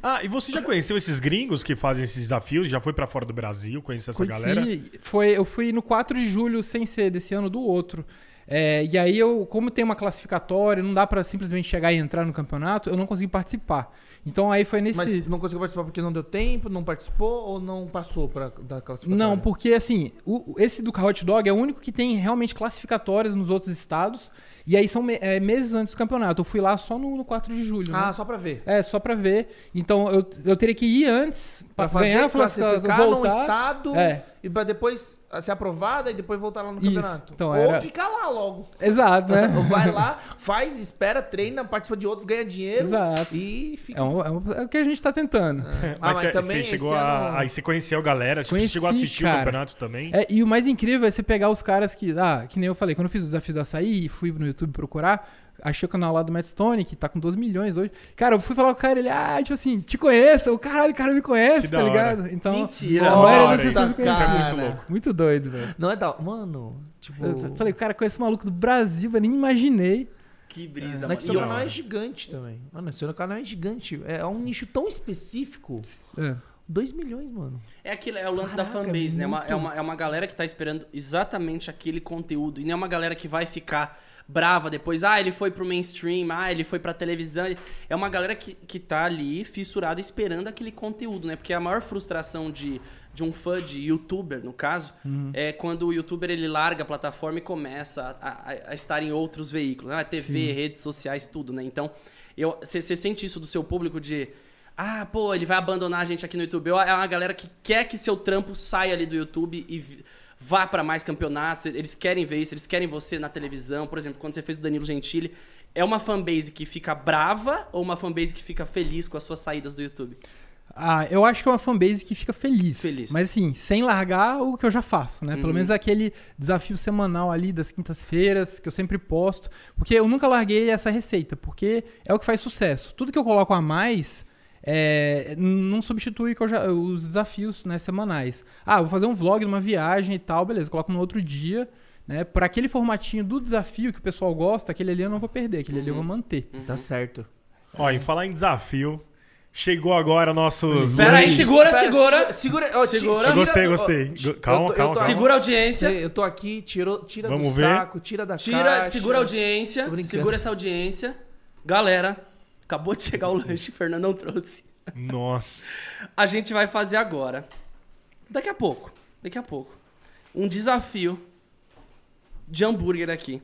Ah, e você já conheceu esses gringos que fazem esses desafios? Já foi pra fora do Brasil? Conhece essa Conheci- galera? Foi, eu fui no 4 de julho sem ser desse ano do outro. É, e aí eu, como tem uma classificatória, não dá pra simplesmente chegar e entrar no campeonato, eu não consegui participar. Então aí foi nesse. Mas não conseguiu participar porque não deu tempo, não participou ou não passou pra, da classificatória? Não, porque assim, o- esse do Hot Dog é o único que tem realmente classificatórias nos outros estados. E aí são é, meses antes do campeonato. Eu fui lá só no, no 4 de julho. Ah, né? só pra ver. É, só pra ver. Então eu, eu teria que ir antes Pra ganhar a classificar num voltar. estado É. e pra depois ser aprovada e depois voltar lá no Isso. campeonato. Então, Ou era- ficar lá logo. Exato, né? Vai lá, faz, espera, treina, participa de outros, ganha dinheiro Exato. e fica. É, um- é um- é o que a gente tá tentando. Ah, Mas você- você chegou ano- a. Aí você conheceu a galera, tipo, você Conheci, chegou a assistir cara. o campeonato também. É, e o mais incrível é você pegar os caras que. Ah, que nem eu falei, quando eu fiz o desafio do açaí e fui no YouTube procurar, achei o canal lá do Matt Stone, que tá com 12 milhões hoje. Cara, eu fui falar com o cara, ele, ah, tipo assim, te conheço, o caralho, o cara me conhece, tá da hora. ligado? Então, Mentira. a maioria Da das pessoas Isso é conhece. muito louco. Muito doido, velho. Não é da. Mano, tipo. Eu falei, cara, conheço um maluco do Brasil, eu nem imaginei. Que brisa, Não, mano. seu eu- canal é gigante também. Mano, seu canal é gigante. É um nicho tão específico. É. 2 milhões, mano. É, aquilo, é o lance da Caraca, fanbase, né? É uma, é, uma, é uma galera que tá esperando exatamente aquele conteúdo. E não é uma galera que vai ficar brava depois. Ah, ele foi pro mainstream. Ah, ele foi pra televisão. É uma galera que, que tá ali fissurada esperando aquele conteúdo, né? Porque a maior frustração de, de um fã de youtuber, no caso, é quando o youtuber ele larga a plataforma e começa a, a- a estar em outros veículos. Né? TV, redes sociais, tudo, né? Então, você sente isso do seu público de... Ah, pô, ele vai abandonar a gente aqui no YouTube. É uma galera que quer que seu trampo saia ali do YouTube e vá pra mais campeonatos. Eles querem ver isso, eles querem você na televisão. Por exemplo, quando você fez o Danilo Gentili, é uma fanbase que fica brava ou uma fanbase que fica feliz com as suas saídas do YouTube? Ah, eu acho que é uma fanbase que fica feliz. Feliz. Mas assim, sem largar o que eu já faço, né? Pelo Uhum. menos aquele desafio semanal ali das quintas-feiras, que eu sempre posto. Porque eu nunca larguei essa receita, porque é o que faz sucesso. Tudo que eu coloco a mais é, não substitui que eu já- os desafios né, semanais. Ah, vou fazer um vlog de uma viagem e tal, beleza, coloco no outro dia. Né, para aquele formatinho do desafio que o pessoal gosta, aquele ali eu não vou perder, aquele ali eu vou manter. Tá certo. Ó, em falar em desafio, chegou agora nossos. Espera aí, segura, Espera, segura. Segura. Segura. tira- Gostei, gostei. Calma, eu tô- calma, eu tô- calma. Segura a audiência. Eu tô aqui, tirou, tira Vamos do ver. saco, tira da Tira, caixa. segura a audiência. Segura essa audiência. Galera, acabou de chegar o lanche, o Fernando não trouxe. Nossa. A gente vai fazer agora. Daqui a pouco. Daqui a pouco. Um desafio de hambúrguer aqui.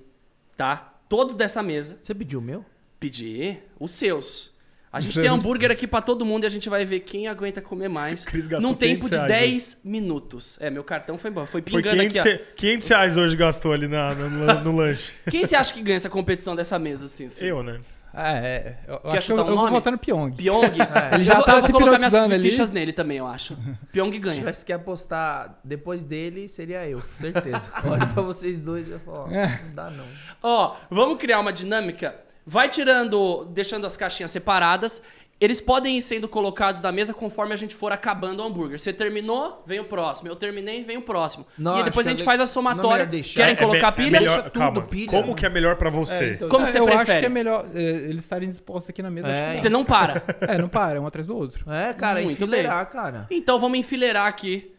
Tá? Todos dessa mesa. Você pediu o meu? Pedir os seus. A gente tem hambúrguer aqui pra todo mundo e a gente vai ver quem aguenta comer mais. Cris gastou Num tempo 500 de reais 10 minutos. É, meu cartão foi embora. Foi Foi pingando 500, aqui, ó. re- 500 reais hoje gastou ali na, no, no- no lanche. Quem você acha que ganha essa competição dessa mesa, assim? assim? Eu, né? Ah, é. Eu, eu Quer acho que eu, um eu vou votar no Pyong. Pyong? Ele já eu, vou- tá eu vou se colocar minhas ali. fichas nele também, eu acho. Pyong Se ganha. tivesse que apostar depois dele, seria eu, certeza. Olha pra vocês dois e eu falo, ó, É. não dá não. Ó, vamos criar uma dinâmica. Vai tirando, deixando as caixinhas separadas. Eles podem ir sendo colocados na mesa conforme a gente for acabando o hambúrguer. Você terminou, vem o próximo. Eu terminei, vem o próximo. Não, e depois acho a que gente é faz a não é somatória. Querem É colocar be- pilha? melhor, Deixa tudo calma. pilha. Como que é melhor pra você? É, então- Como você eu acho prefere? que é melhor é, eles estarem dispostos aqui na mesa. acho que É. Você não para. É, não para, é um atrás do outro. É, cara, Muito enfileirar, cara. Então vamos enfileirar aqui.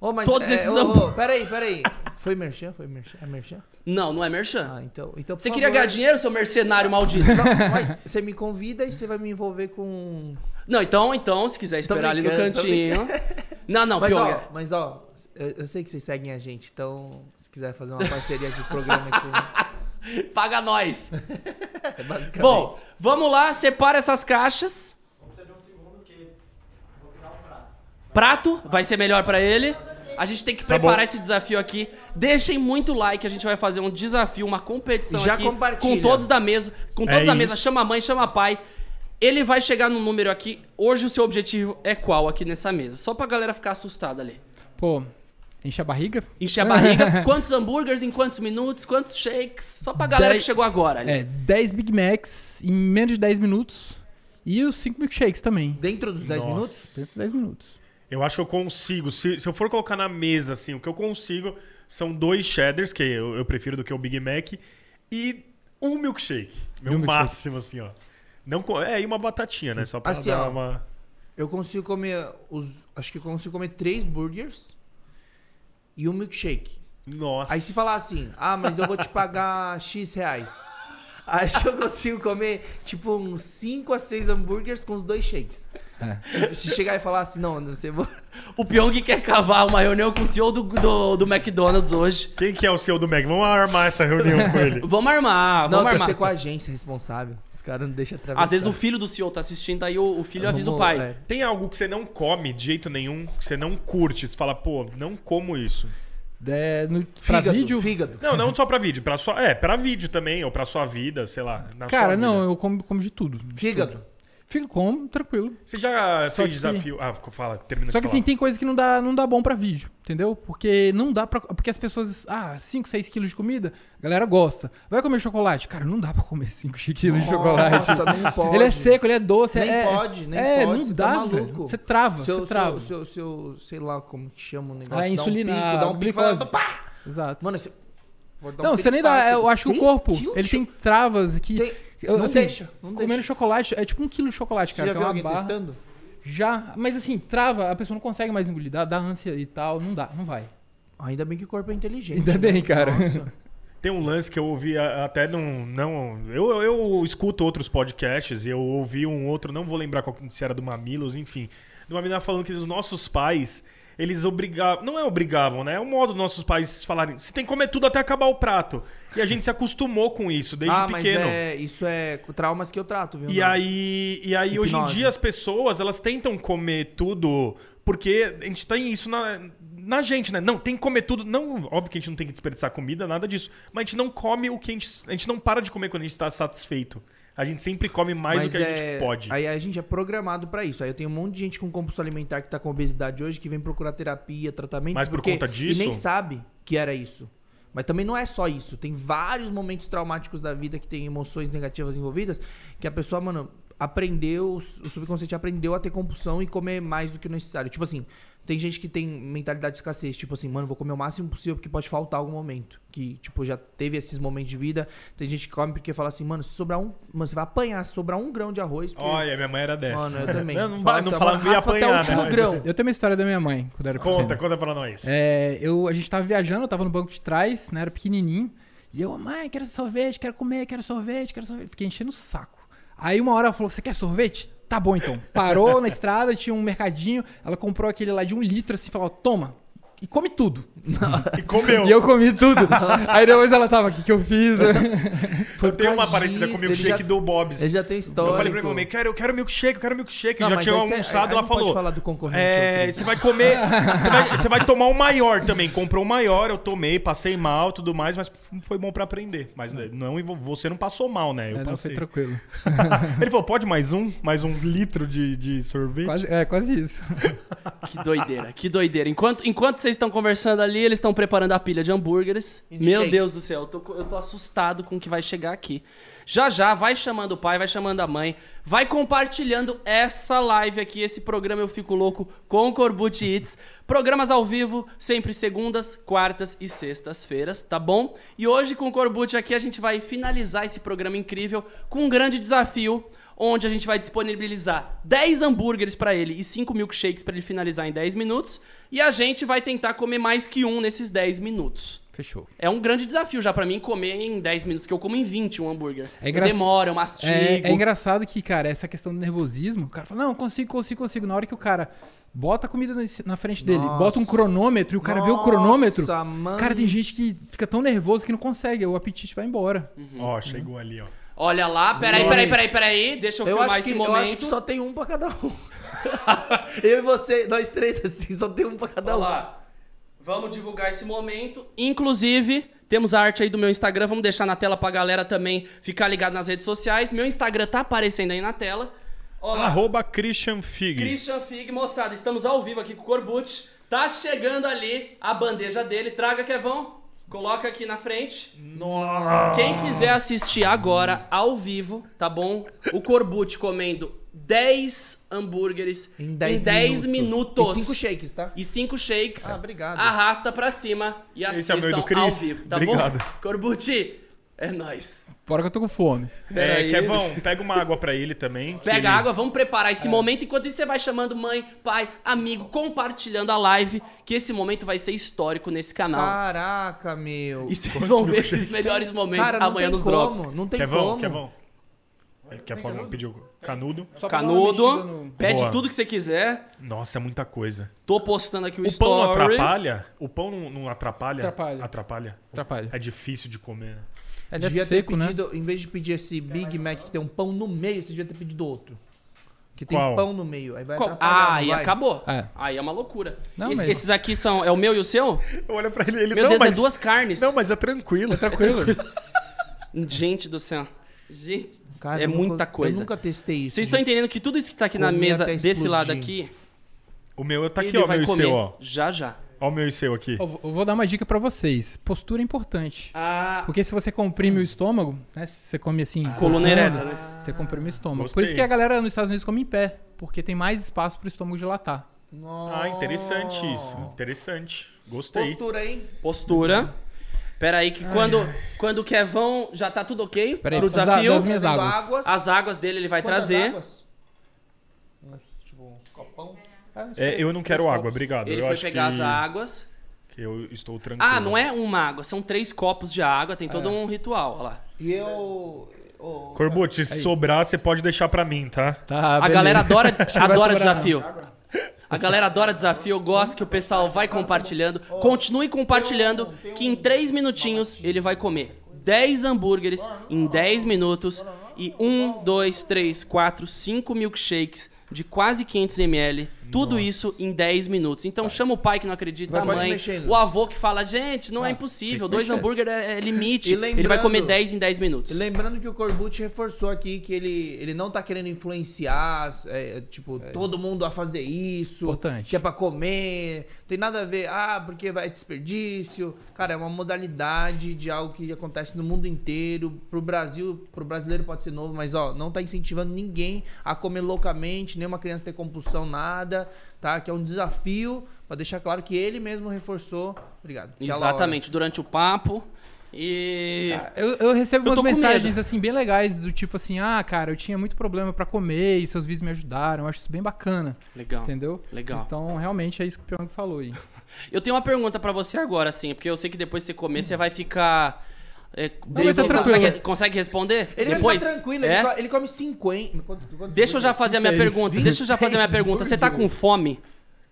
Ô, mas Todos é, esses ô, ô, Peraí, peraí. Foi merchan? Foi merchan? É merchan? Não, não é merchan. Ah, então, então por você favor. queria ganhar dinheiro, seu mercenário maldito? Não, mas você me convida e você vai me envolver com... não, então, então, se quiser esperar ali no brincando, tô cantinho. Não, não, Mas ó, mas ó, eu, eu sei que vocês seguem a gente, então se quiser fazer uma parceria de programa com... Paga nós. É basicamente. Bom, vamos lá, separa essas caixas. Prato, vai ser melhor pra ele. A gente tem que Tá preparar bom. esse desafio aqui. Deixem muito like, a gente vai fazer um desafio, uma competição Já aqui compartilha. com todos da mesa, com todos É da mesa. isso. Chama a mãe, chama pai. Ele vai chegar no número aqui. Hoje o seu objetivo é qual aqui nessa mesa? Só pra galera ficar assustada ali. Pô, enche a barriga? Encher a barriga. quantos hambúrgueres em quantos minutos? Quantos shakes? Só pra galera Dez- que chegou agora ali. É, 10 Big Macs em menos de 10 minutos. E os 5 milkshakes também. Dentro dos 10 Nossa. minutos? Dentro de 10 minutos. Eu acho que eu consigo. Se, se eu for colocar na mesa, assim, o que eu consigo são dois cheddars, que eu, eu prefiro do que o Big Mac, e um milkshake. Meu um milkshake. máximo, assim, ó. Não, é, e uma batatinha, né? Só pra Assim, dar ó. uma. Eu consigo comer os. Acho que eu consigo comer três burgers e um milkshake. Nossa. Aí se falar assim, ah, mas eu vou te pagar X reais. Acho que eu consigo comer, tipo, uns 5 a 6 hambúrgueres com os dois shakes. É. Se, se chegar e falar assim, não, você vou. O Pyong quer cavar uma reunião com o CEO do, do, do McDonald's hoje. Quem que é o CEO do Mac? Vamos armar essa reunião com ele. Vamos armar, Não, vamos que armar. ser com a agência responsável. Os caras não deixam atravessar. Às vezes o filho do CEO tá assistindo, aí o, o filho avisa o pai. é. Tem algo que você não come de jeito nenhum, que você não curte. Você fala, pô, não como isso. É, no, pra Fígado, vídeo. Fígado. Não, não só pra vídeo. Pra sua, é, pra vídeo também, ou pra sua vida, sei lá. na Cara, sua não, vida. eu como, como de tudo. de Fígado. tudo. Fico como, tranquilo. Você já Só fez que- desafio. Ah, fala, termina Só que assim, tem coisa que não dá, não dá bom pra vídeo, entendeu? Porque não dá pra. Porque as pessoas. Ah, 5, 6 quilos de comida, a galera gosta. Vai comer chocolate? Cara, não dá pra comer 5 quilos de chocolate. Nossa, não pode. Ele é seco, ele é doce. Nem é, pode, nem é, pode, não você dá, tá velho. Você trava, Seu, você trava. seu, seu, seu, sei lá como que chama o negócio. a dá um insulina, pico, a dá um pico, pá! Exato. Mano, pode dar um não, você nem dá. Eu acho que o corpo, quilos ele tem travas que. Tem- eu, não assim, deixa, não comendo deixa. chocolate, é tipo um quilo de chocolate, Você cara. já que é viu alguém barra. testando? Já, mas assim, trava, a pessoa não consegue mais engolir, dá, dá ânsia e tal, não dá, não vai. Ainda bem que o corpo é inteligente. Ainda né? bem, cara. Nossa. Tem um lance que eu ouvi até não. não eu, eu, eu escuto outros podcasts e eu ouvi um outro, não vou lembrar qual, se era do Mamilos, enfim. De uma menina falando que os nossos pais, eles obrigavam. Não é obrigavam, né? É o modo dos nossos pais falarem. Você tem que comer tudo até acabar o prato. E a gente se acostumou com isso desde ah, mas pequeno. é, isso é traumas que eu trato, viu? E mano? aí, e aí hoje em dia as pessoas, elas tentam comer tudo porque a gente tem isso na, na gente, né? Não, tem que comer tudo. Não, óbvio que a gente não tem que desperdiçar comida, nada disso. Mas a gente não come o que a gente... A gente não para de comer quando a gente está satisfeito. A gente sempre come mais Mas do que a é- gente pode. Aí a gente é programado pra isso. Aí eu tenho um monte de gente com compulsão alimentar que tá com obesidade hoje que vem procurar terapia, tratamento. Mas por conta disso? E nem sabe que era isso. Mas também não é só isso. Tem vários momentos traumáticos da vida que tem emoções negativas envolvidas que a pessoa, mano, aprendeu, o subconsciente aprendeu a ter compulsão e comer mais do que o necessário. Tipo assim, tem gente que tem mentalidade de escassez, tipo assim, mano, vou comer o máximo possível porque pode faltar algum momento. Que, tipo, já teve esses momentos de vida. Tem gente que come porque fala assim, mano, se sobrar um. Mano, você vai apanhar, se sobrar um grão de arroz. Porque... Olha, minha mãe era dessa. Mano, eu também. Não, não, Fala não assim, falava mano, que ia raspa até o apanhar, último né? Grão. Eu tenho uma história da minha mãe, quando era Conta, pequeno. conta pra nós. É, eu, a gente tava viajando, eu tava no banco de trás, né? Era pequenininho. E eu, mãe, quero sorvete, quero comer, quero sorvete, quero sorvete. Fiquei enchendo o saco. Aí uma hora ela falou: Você quer sorvete? Tá bom então. Parou na estrada, tinha um mercadinho. Ela comprou aquele lá de um litro assim, falou: Toma. E come tudo. E comeu. E eu comi tudo. Aí depois ela tava, o que, que eu fiz? eu tenho uma parecida com o milkshake ele já- do Bob's. Ele já tem história. Eu falei pra minha mãe, quero, eu quero milkshake, eu quero milkshake. Não, já mas tinha você- almoçado, ela pode falou. falar do concorrente, É, você vai comer. Você vai, você vai tomar o maior também. Comprou o maior, eu tomei, passei mal tudo mais, mas foi bom pra aprender. Mas não, você não passou mal, né? Eu É, não, passei. foi tranquilo. Ele falou: pode mais um? Mais um litro de, de sorvete? Quase, é, quase isso. Que doideira, que doideira. Enquanto, enquanto vocês estão conversando ali, eles estão preparando a pilha de hambúrgueres. Meu. Deus do céu, eu tô, eu tô assustado com o que vai chegar aqui. Já já, vai chamando o pai, vai chamando a mãe, vai compartilhando essa live aqui, esse programa Eu Fico Louco com o Corbucci Eats. Programas ao vivo, sempre segundas, quartas e sextas-feiras, tá bom? E hoje com o Corbucci aqui a gente vai finalizar esse programa incrível com um grande desafio onde a gente vai disponibilizar 10 hambúrgueres pra ele e 5 milkshakes pra ele finalizar em 10 minutos, e a gente vai tentar comer mais que um nesses 10 minutos. Fechou. É um grande desafio já pra mim comer em 10 minutos, que eu como em 20 um hambúrguer. É eu engra- demoro, eu mastigo. É, é engraçado que, cara, essa questão do nervosismo, o cara fala, não, consigo, consigo, consigo. Na hora que o cara bota a comida na frente dele, Nossa. bota um cronômetro e o cara vê o cronômetro. Nossa, mano. Cara, tem gente que fica tão nervoso que não consegue, o apetite vai embora. Ó, chegou ali, ó. Olha lá, peraí, Nossa. peraí, peraí, peraí, deixa eu, Eu filmar acho, esse que, momento. eu acho que só tem um pra cada um. eu e você, nós três assim, só tem um pra cada Olha um. lá. Vamos divulgar esse momento. Inclusive, temos a arte aí do meu Instagram. Vamos deixar na tela pra galera também ficar ligado nas redes sociais. Meu Instagram tá aparecendo aí na tela. Ó lá. Arroba Christian Fig. Christian Fig, moçada, estamos ao vivo aqui com o Corbucci. Tá chegando ali a bandeja dele. Traga, Kevão. Coloca aqui na frente. Quem quiser assistir agora, ao vivo, tá bom? O Corbucci comendo 10 hambúrgueres Em 10, 10 minutos. E 5 shakes, tá? E 5 shakes. Ah, obrigado. Arrasta pra cima e Esse é o assistam meu e do Chris. ao vivo, tá Obrigado. bom? Corbucci, é nóis. Bora que eu tô com fome. É, Peraí, Kevão, pega uma água pra ele também. Pega ele- água, vamos preparar esse momento. Enquanto isso, você vai chamando mãe, pai, amigo, compartilhando a live, que esse momento vai ser histórico nesse canal. Caraca, meu. E vocês vão ver esses melhores momentos Cara, não amanhã tem nos como, drops. não tem Kevão, como. Kevão. Ele quer falar, pediu canudo. Só Canudo, no- pede Boa. tudo que você quiser. Nossa, é muita coisa. Tô postando aqui o, O pão não story. atrapalha? O pão não, não atrapalha? Atrapalha. Atrapalha? Atrapalha. É difícil de comer. né? Ele é devia seco, ter né? pedido, em vez de pedir esse Big Mac que tem um pão no meio, você devia ter pedido outro. Que tem Qual? pão no meio. Aí vai Qual- Ah, aí vai? acabou. É. Aí é uma loucura. Não, Esse- Esses aqui são. É o meu e o seu? Olha pra ele, ele Meu não, Deus, mas... é duas carnes. Não, mas é tranquilo. Tranquilo. Gente do céu. Gente, Cara, é eu nunca- muita coisa. Eu nunca testei isso. Vocês estão entendendo que tudo isso que tá aqui na Comi mesa até desse explodir. lado aqui, O meu tá aqui, ele ó, o vai meu e comer seu, ó. já já. Ó o meu e seu aqui. Eu vou- eu vou dar uma dica pra vocês. Postura é importante. Ah, Porque se você comprime o estômago, né? Se você come assim. coluna cortando, ereta, né? Você comprime o estômago. Gostei. Por isso que a galera nos Estados Unidos come em pé. Porque tem mais espaço pro estômago dilatar. Ah, interessante isso. Interessante. Gostei. Postura, hein? postura. Pera aí que quando, quando o Kevão já tá tudo ok Pera aí, pro dar- desafio, das minhas águas. as águas dele ele vai Quantas trazer. águas? Uns, tipo, uns copão. É, eu não quero água, obrigado. Ele eu foi acho pegar que, as águas. que eu estou tranquilo. Ah, não é uma água, são três copos de água, tem É. todo um ritual, olha lá. E eu... ô, Corbucci, se sobrar, você pode deixar pra mim, tá? Tá, A beleza. galera adora, adora desafio. A galera adora desafio, eu gosto que o pessoal vai compartilhando. Continue compartilhando, que em 3 minutinhos ele vai comer 10 hambúrgueres em 10 minutos e 1, 2, 3, 4, 5 milkshakes de quase 500 ml. Tudo isso em 10 minutos. Então chama o pai que não acredita, Vai, a mãe, o avô que fala, gente, não é Ah, impossível, tem que dois hambúrguer é, é limite. Ele vai comer 10 em 10 minutos. E lembrando que o Corbucci reforçou aqui que ele, ele não tá querendo influenciar, é, tipo, todo mundo a fazer isso. Importante. Que é pra comer. Tem nada a ver, ah, porque vai desperdício. Cara, é uma modalidade de algo que acontece no mundo inteiro. Pro Brasil, pro brasileiro pode ser novo, mas ó, não tá incentivando ninguém a comer loucamente, nenhuma criança ter compulsão, nada, tá? Que é um desafio, pra deixar claro que ele mesmo reforçou. Obrigado. Aquela hora. Exatamente, durante o papo. E. Eu, eu recebo Eu umas mensagens medo. assim bem legais do tipo assim, ah, cara, eu tinha muito problema pra comer e seus vídeos me ajudaram. Eu acho isso bem bacana, Legal. entendeu? Legal. Então, realmente é isso que o Pyong falou aí. Eu tenho uma pergunta pra você agora, assim, porque eu sei que depois que você comer, você vai ficar. É, mas tá você tranquilo. consegue, consegue responder? Ele depois? ficar tranquilo, É? ele, co- ele come 50. Quanto- quanto- Deixa eu já fazer a minha 26, pergunta. Deixa eu já fazer a minha pergunta. Você tá com fome?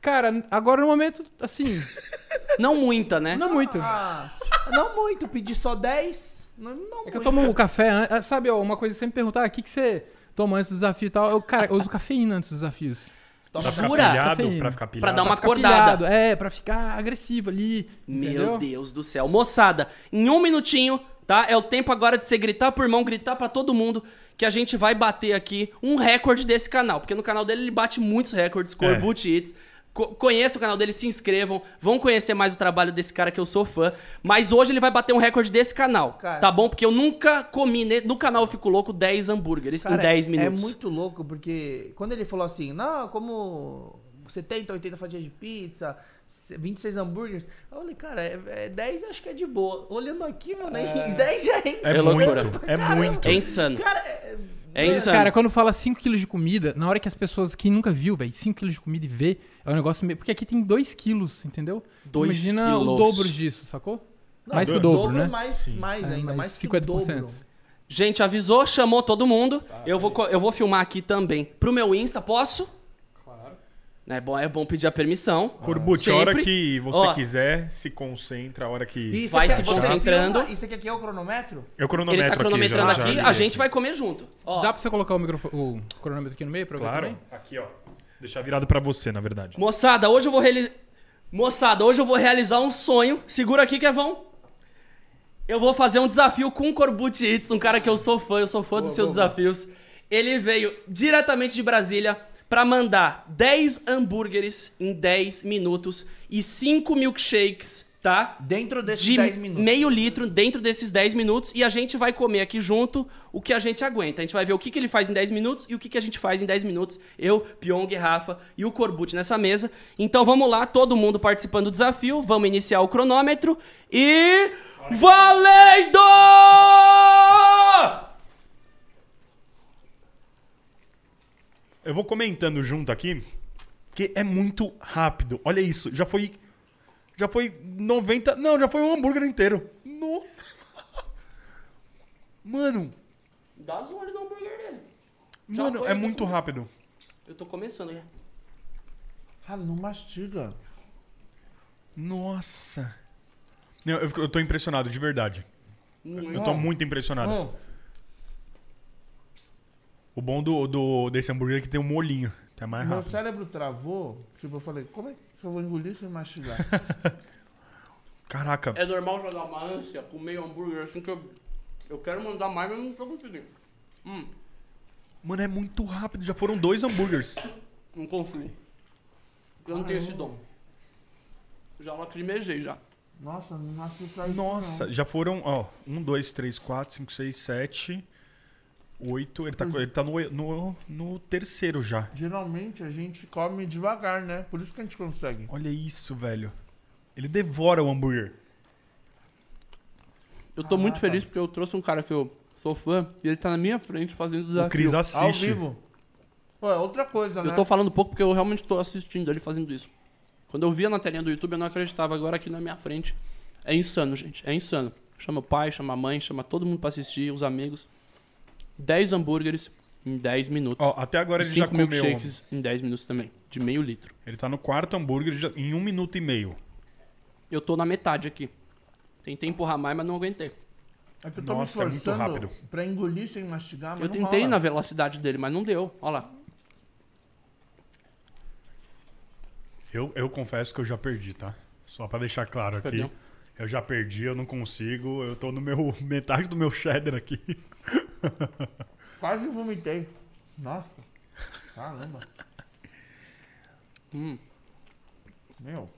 Cara, agora no momento, assim, Não muita, né? não muito. Ah, não muito, pedi só 10. Não, não É que muito. eu tomo um café, ah, sabe, ó, uma coisa que sempre perguntar, ah, o que, que você toma antes do desafio e tal? Eu, cara, eu uso cafeína antes dos desafios. Pra ficar Jura? pilhado, Cafeína. pra ficar Pra pilhado. dar uma Pra ficar acordada. pilhado, É, pra ficar agressivo ali. Meu entendeu? Deus do céu. Moçada, em um minutinho, tá? É o tempo agora de você gritar por mão, gritar pra todo mundo que a gente vai bater aqui um recorde desse canal. Porque no canal dele ele bate muitos recordes, Corbucci Eats. Co conheça o canal dele, se inscrevam. Vão conhecer mais o trabalho desse cara que eu sou fã. Mas hoje ele vai bater um recorde desse canal, Cara. tá bom? Porque eu nunca comi, ne- no canal eu Fico Louco, 10 hambúrgueres em Cara, 10 É minutos. muito louco, porque quando ele falou assim, não, como 70, 80 fatias de pizza, 26 hambúrgueres, eu falei, cara, é, é 10 acho que é de boa. Olhando aqui, mano, é... 10 já é É É loucura. muito, é muito. É insano. Cara, é... É insano. cara, quando fala 5kg de comida, na hora que as pessoas que nunca viu, velho, 5kg de comida e vê, é um negócio meio. Porque aqui tem 2kg, entendeu? Você Dois Imagina o dobro disso, sacou? Não, mais que o o dobro, né? mais, mais É, ainda, mais mais que o 50%. dobro. Gente, avisou, chamou todo mundo. eu, vou, eu vou filmar aqui também. Pro meu Insta, posso? É bom, é bom pedir a permissão. Corbucci, a hora que você Ó. quiser, se concentra, a hora que... E isso Vai aqui se você concentrando. filma? Isso aqui, aqui é o cronômetro? Eu cronometro Ele tá cronometrando aqui, já- aqui, já a gente vai comer junto. Ó, Dá pra você colocar o, microfone, o cronômetro aqui no meio pra eu ver Claro. também? Aqui, ó. Deixar virado pra você, na verdade. Moçada, hoje eu vou realizar. Moçada, hoje eu vou realizar um sonho. Segura aqui, Kevão. Eu vou fazer um desafio com o Corbucci Hits, um cara que eu sou fã, eu sou fã dos seus desafios. Ele veio diretamente de Brasília pra mandar 10 hambúrgueres em 10 minutos e 5 milkshakes, tá? Dentro desses de 10 minutos. meio litro dentro desses 10 minutos e a gente vai comer aqui junto o que a gente aguenta. A gente vai ver o que, que ele faz em 10 minutos e o que, que a gente faz em 10 minutos. Eu, Pyong, Rafa e o Corbucci nessa mesa. Então vamos lá, todo mundo participando do desafio. Vamos iniciar o cronômetro e. Valendo! Eu vou comentando junto aqui, que é muito rápido. Olha isso, já foi. Já foi 90. Não, já foi um hambúrguer inteiro. Nossa! Mano, Dá zoom ali no hambúrguer dele. Já mano, foi, é muito com- rápido. Eu tô começando já. Cara, não mastiga. Nossa. Não, eu, eu tô impressionado, de verdade. Eu tô muito impressionado. Hum, O bom do, do, desse hambúrguer é que tem um molhinho. Tá mais meu rápido. cérebro travou. Tipo, eu falei, como é que eu vou engolir sem mastigar? Caraca. É normal jogar uma ânsia com meio hambúrguer assim que eu. Eu quero mandar mais, mas não tô conseguindo. Hum, Mano, é muito rápido. Já foram dois hambúrgueres. não consigo. Eu não tenho esse dom. Já lacrimejei já. Nossa, não nasci pra isso. Nossa, já foram, ó, um, dois, três, quatro, cinco, seis, sete, oito. Ele tá, co- ele tá no, no, no terceiro já. Geralmente a gente come devagar, né? Por isso que a gente consegue. Olha isso, velho. Ele devora o hambúrguer. Eu tô muito Caraca. feliz porque eu trouxe um cara que eu sou fã e ele tá na minha frente fazendo O desafio. Cris Ao assiste. vivo. Pô, é outra coisa, né? Eu tô falando pouco porque eu realmente tô assistindo ele fazendo isso. Quando eu via na telinha do YouTube, eu não acreditava. Agora aqui na minha frente. É insano, gente. É insano. Chama o pai, chama a mãe, chama todo mundo pra assistir, os amigos. 10 hambúrgueres em 10 minutos. Ó, até agora ele já 5 comeu. milkshakes em 10 minutos também. De meio litro. Ele tá no quarto hambúrguer já- em um minuto e meio. Eu tô na metade aqui. Tentei empurrar mais, mas não aguentei. É que eu tô Nossa, é me muito esforçando rápido. pra engolir sem mastigar, mas eu não tentei rola. na velocidade dele, mas não deu. Olha lá. Eu, eu confesso que eu já perdi, tá? Só pra deixar claro aqui. Perdeu? Eu já perdi, eu não consigo. Eu tô no meu metade do meu cheddar aqui. Quase vomitei. Nossa. Caramba. Hum. Meu.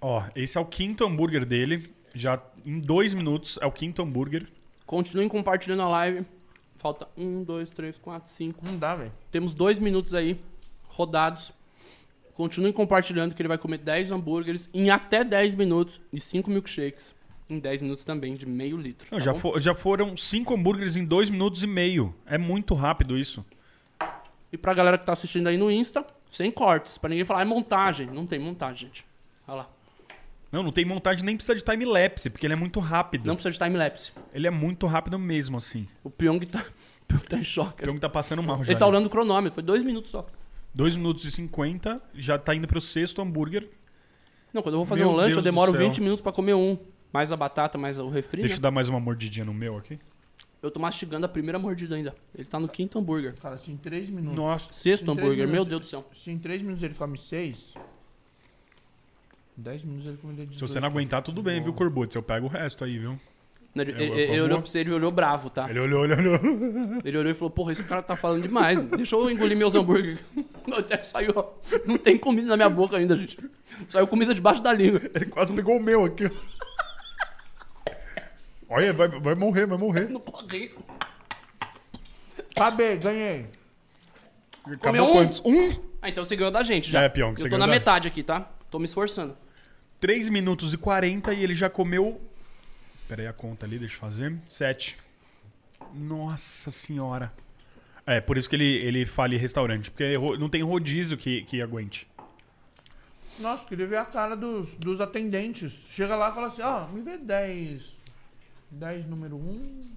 Ó, esse é o quinto hambúrguer dele. Já em dois minutos é o quinto hambúrguer. Continuem compartilhando a live. Falta 1, 2, 3, 4, 5. Não dá, velho. Temos dois minutos aí rodados. Continuem compartilhando que ele vai comer 10 hambúrgueres em até 10 minutos e 5 milkshakes em 10 minutos também, de meio litro. Não, tá já, bom? fo- já foram cinco hambúrgueres em dois minutos e meio. É muito rápido isso. E pra galera que tá assistindo aí no Insta, sem cortes. Pra ninguém falar, é montagem. Não tem montagem, gente. Olha lá. Não, não tem montagem, nem precisa de time-lapse, porque ele é muito rápido. Não precisa de time-lapse. Ele é muito rápido mesmo, assim. O Pyong tá, o Pyong tá em choque. O Pyong tá passando mal já. Ele tá ali. olhando o cronômetro. Foi dois minutos só. 2 minutos e 50, já tá indo pro sexto hambúrguer. Não, quando eu vou fazer Meu um lanche, Deus eu demoro céu. 20 minutos pra comer um. Mais a batata, mais o refri, Deixa né? eu dar mais uma mordidinha no meu aqui. Eu tô mastigando a primeira mordida ainda. Ele tá no quinto hambúrguer. Cara, se em 3 minutos. Nossa. Sexto três hambúrguer, meu minutos- Deus do céu. Se em 3 minutos ele come 6. Em 10 minutos ele comeria 18. Se você não aguentar, tudo bem, viu, Corbucci? Eu pego o resto aí, viu? Ele, Eu- ele- ele eu olhou vou- pra você, ele olhou bravo, tá? Ele olhou, olhou, olhou. Ele olhou e falou, porra, esse cara tá falando demais. Deixa eu engolir meus hambúrgueres. Até saiu, ó. Não tem comida na minha boca ainda, gente. Saiu comida debaixo da língua. Ele quase pegou o meu aqui. Olha, vai, vai morrer, vai morrer. Não pode ir. Acabei, ganhei. Acabou um? quantos? Um? Ah, então você ganhou da gente já. É, Pyong, você Eu tô ganhou na da- metade aqui, tá? Tô me esforçando. 3 minutos e 40 e ele já comeu. Pera aí a conta ali, deixa eu fazer. 7. Nossa senhora. É, por isso que ele, ele fala em restaurante. Porque ro- não tem rodízio que, que aguente. Nossa, queria ver a cara dos, dos atendentes. Chega lá e fala assim, ó, me vê 10. 10 número 1.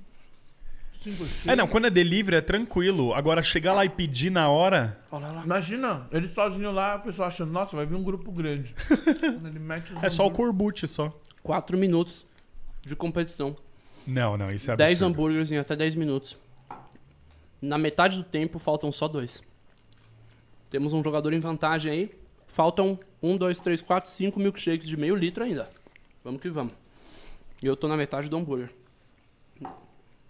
5 X. É, não, quando é delivery é tranquilo. Agora, chegar lá e pedir na hora. Olha lá. Imagina, ele sozinho lá, a pessoa achando, nossa, vai vir um grupo grande. Quando ele mete os É só o hambúrguer- corbucci só. Quatro minutos de competição. Não, não, isso é 10 absurdo. hambúrgueres em até 10 minutos. Na metade do tempo, faltam só dois. Temos um jogador em vantagem aí. Faltam Um, dois, três, quatro, cinco milkshakes de meio litro ainda. Vamos que vamos. E eu tô na metade do hambúrguer.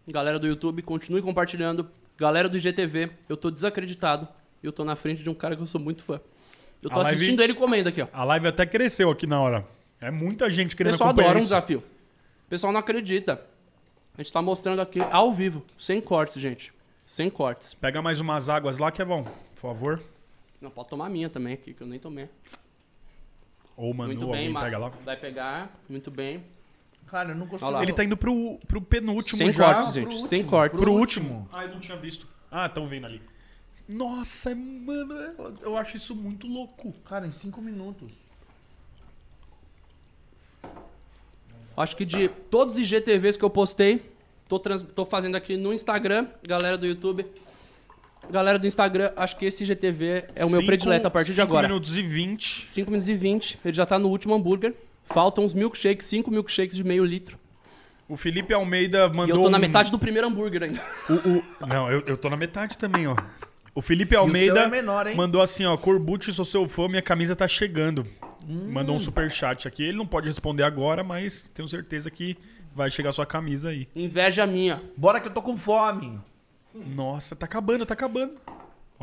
Galera do YouTube, continue compartilhando. Galera do IGTV, eu tô desacreditado. Eu tô na frente de um cara que eu sou muito fã. Eu tô A live- assistindo ele comendo aqui, ó. A live até cresceu aqui na hora. É muita gente O querendo pessoal acompanhar adora um isso. desafio. O pessoal não acredita. A gente tá mostrando aqui ao vivo, sem cortes, gente. Sem cortes. Pega mais umas águas lá que é bom, por favor. Não, pode tomar a minha também aqui, que eu nem tomei. Ou Manu, muito bem, alguém pega lá. Vai pegar, muito bem. Cara, eu não consigo. Ele tá indo pro, pro penúltimo sem já. cortes, gente. sem cortes. Pro último. Ah, eu não tinha visto. Ah, estão vendo ali. Nossa, mano, eu- acho isso muito louco. Cara, em cinco minutos. Acho que de todos os IGTVs que eu postei, tô, trans- tô fazendo aqui no Instagram, galera do YouTube. Galera do Instagram, acho que esse IGTV é o meu Cinco- predileto a partir de cinco agora. minutos e 20. 5 minutos e 20, ele já tá no último hambúrguer. Faltam uns milkshakes, 5 milkshakes de meio litro. O Felipe Almeida mandou. E eu tô na um- metade do primeiro hambúrguer ainda. o- o- Não, eu, eu tô na metade também, ó. O Felipe seu Almeida é menor, hein? mandou assim, ó. Corbucci, sou seu fã, minha camisa tá chegando. Hum. Mandou um super chat aqui. Ele não pode responder agora, mas tenho certeza que vai chegar sua camisa aí. Inveja minha. Bora que eu tô com fome. Nossa, tá acabando, tá acabando.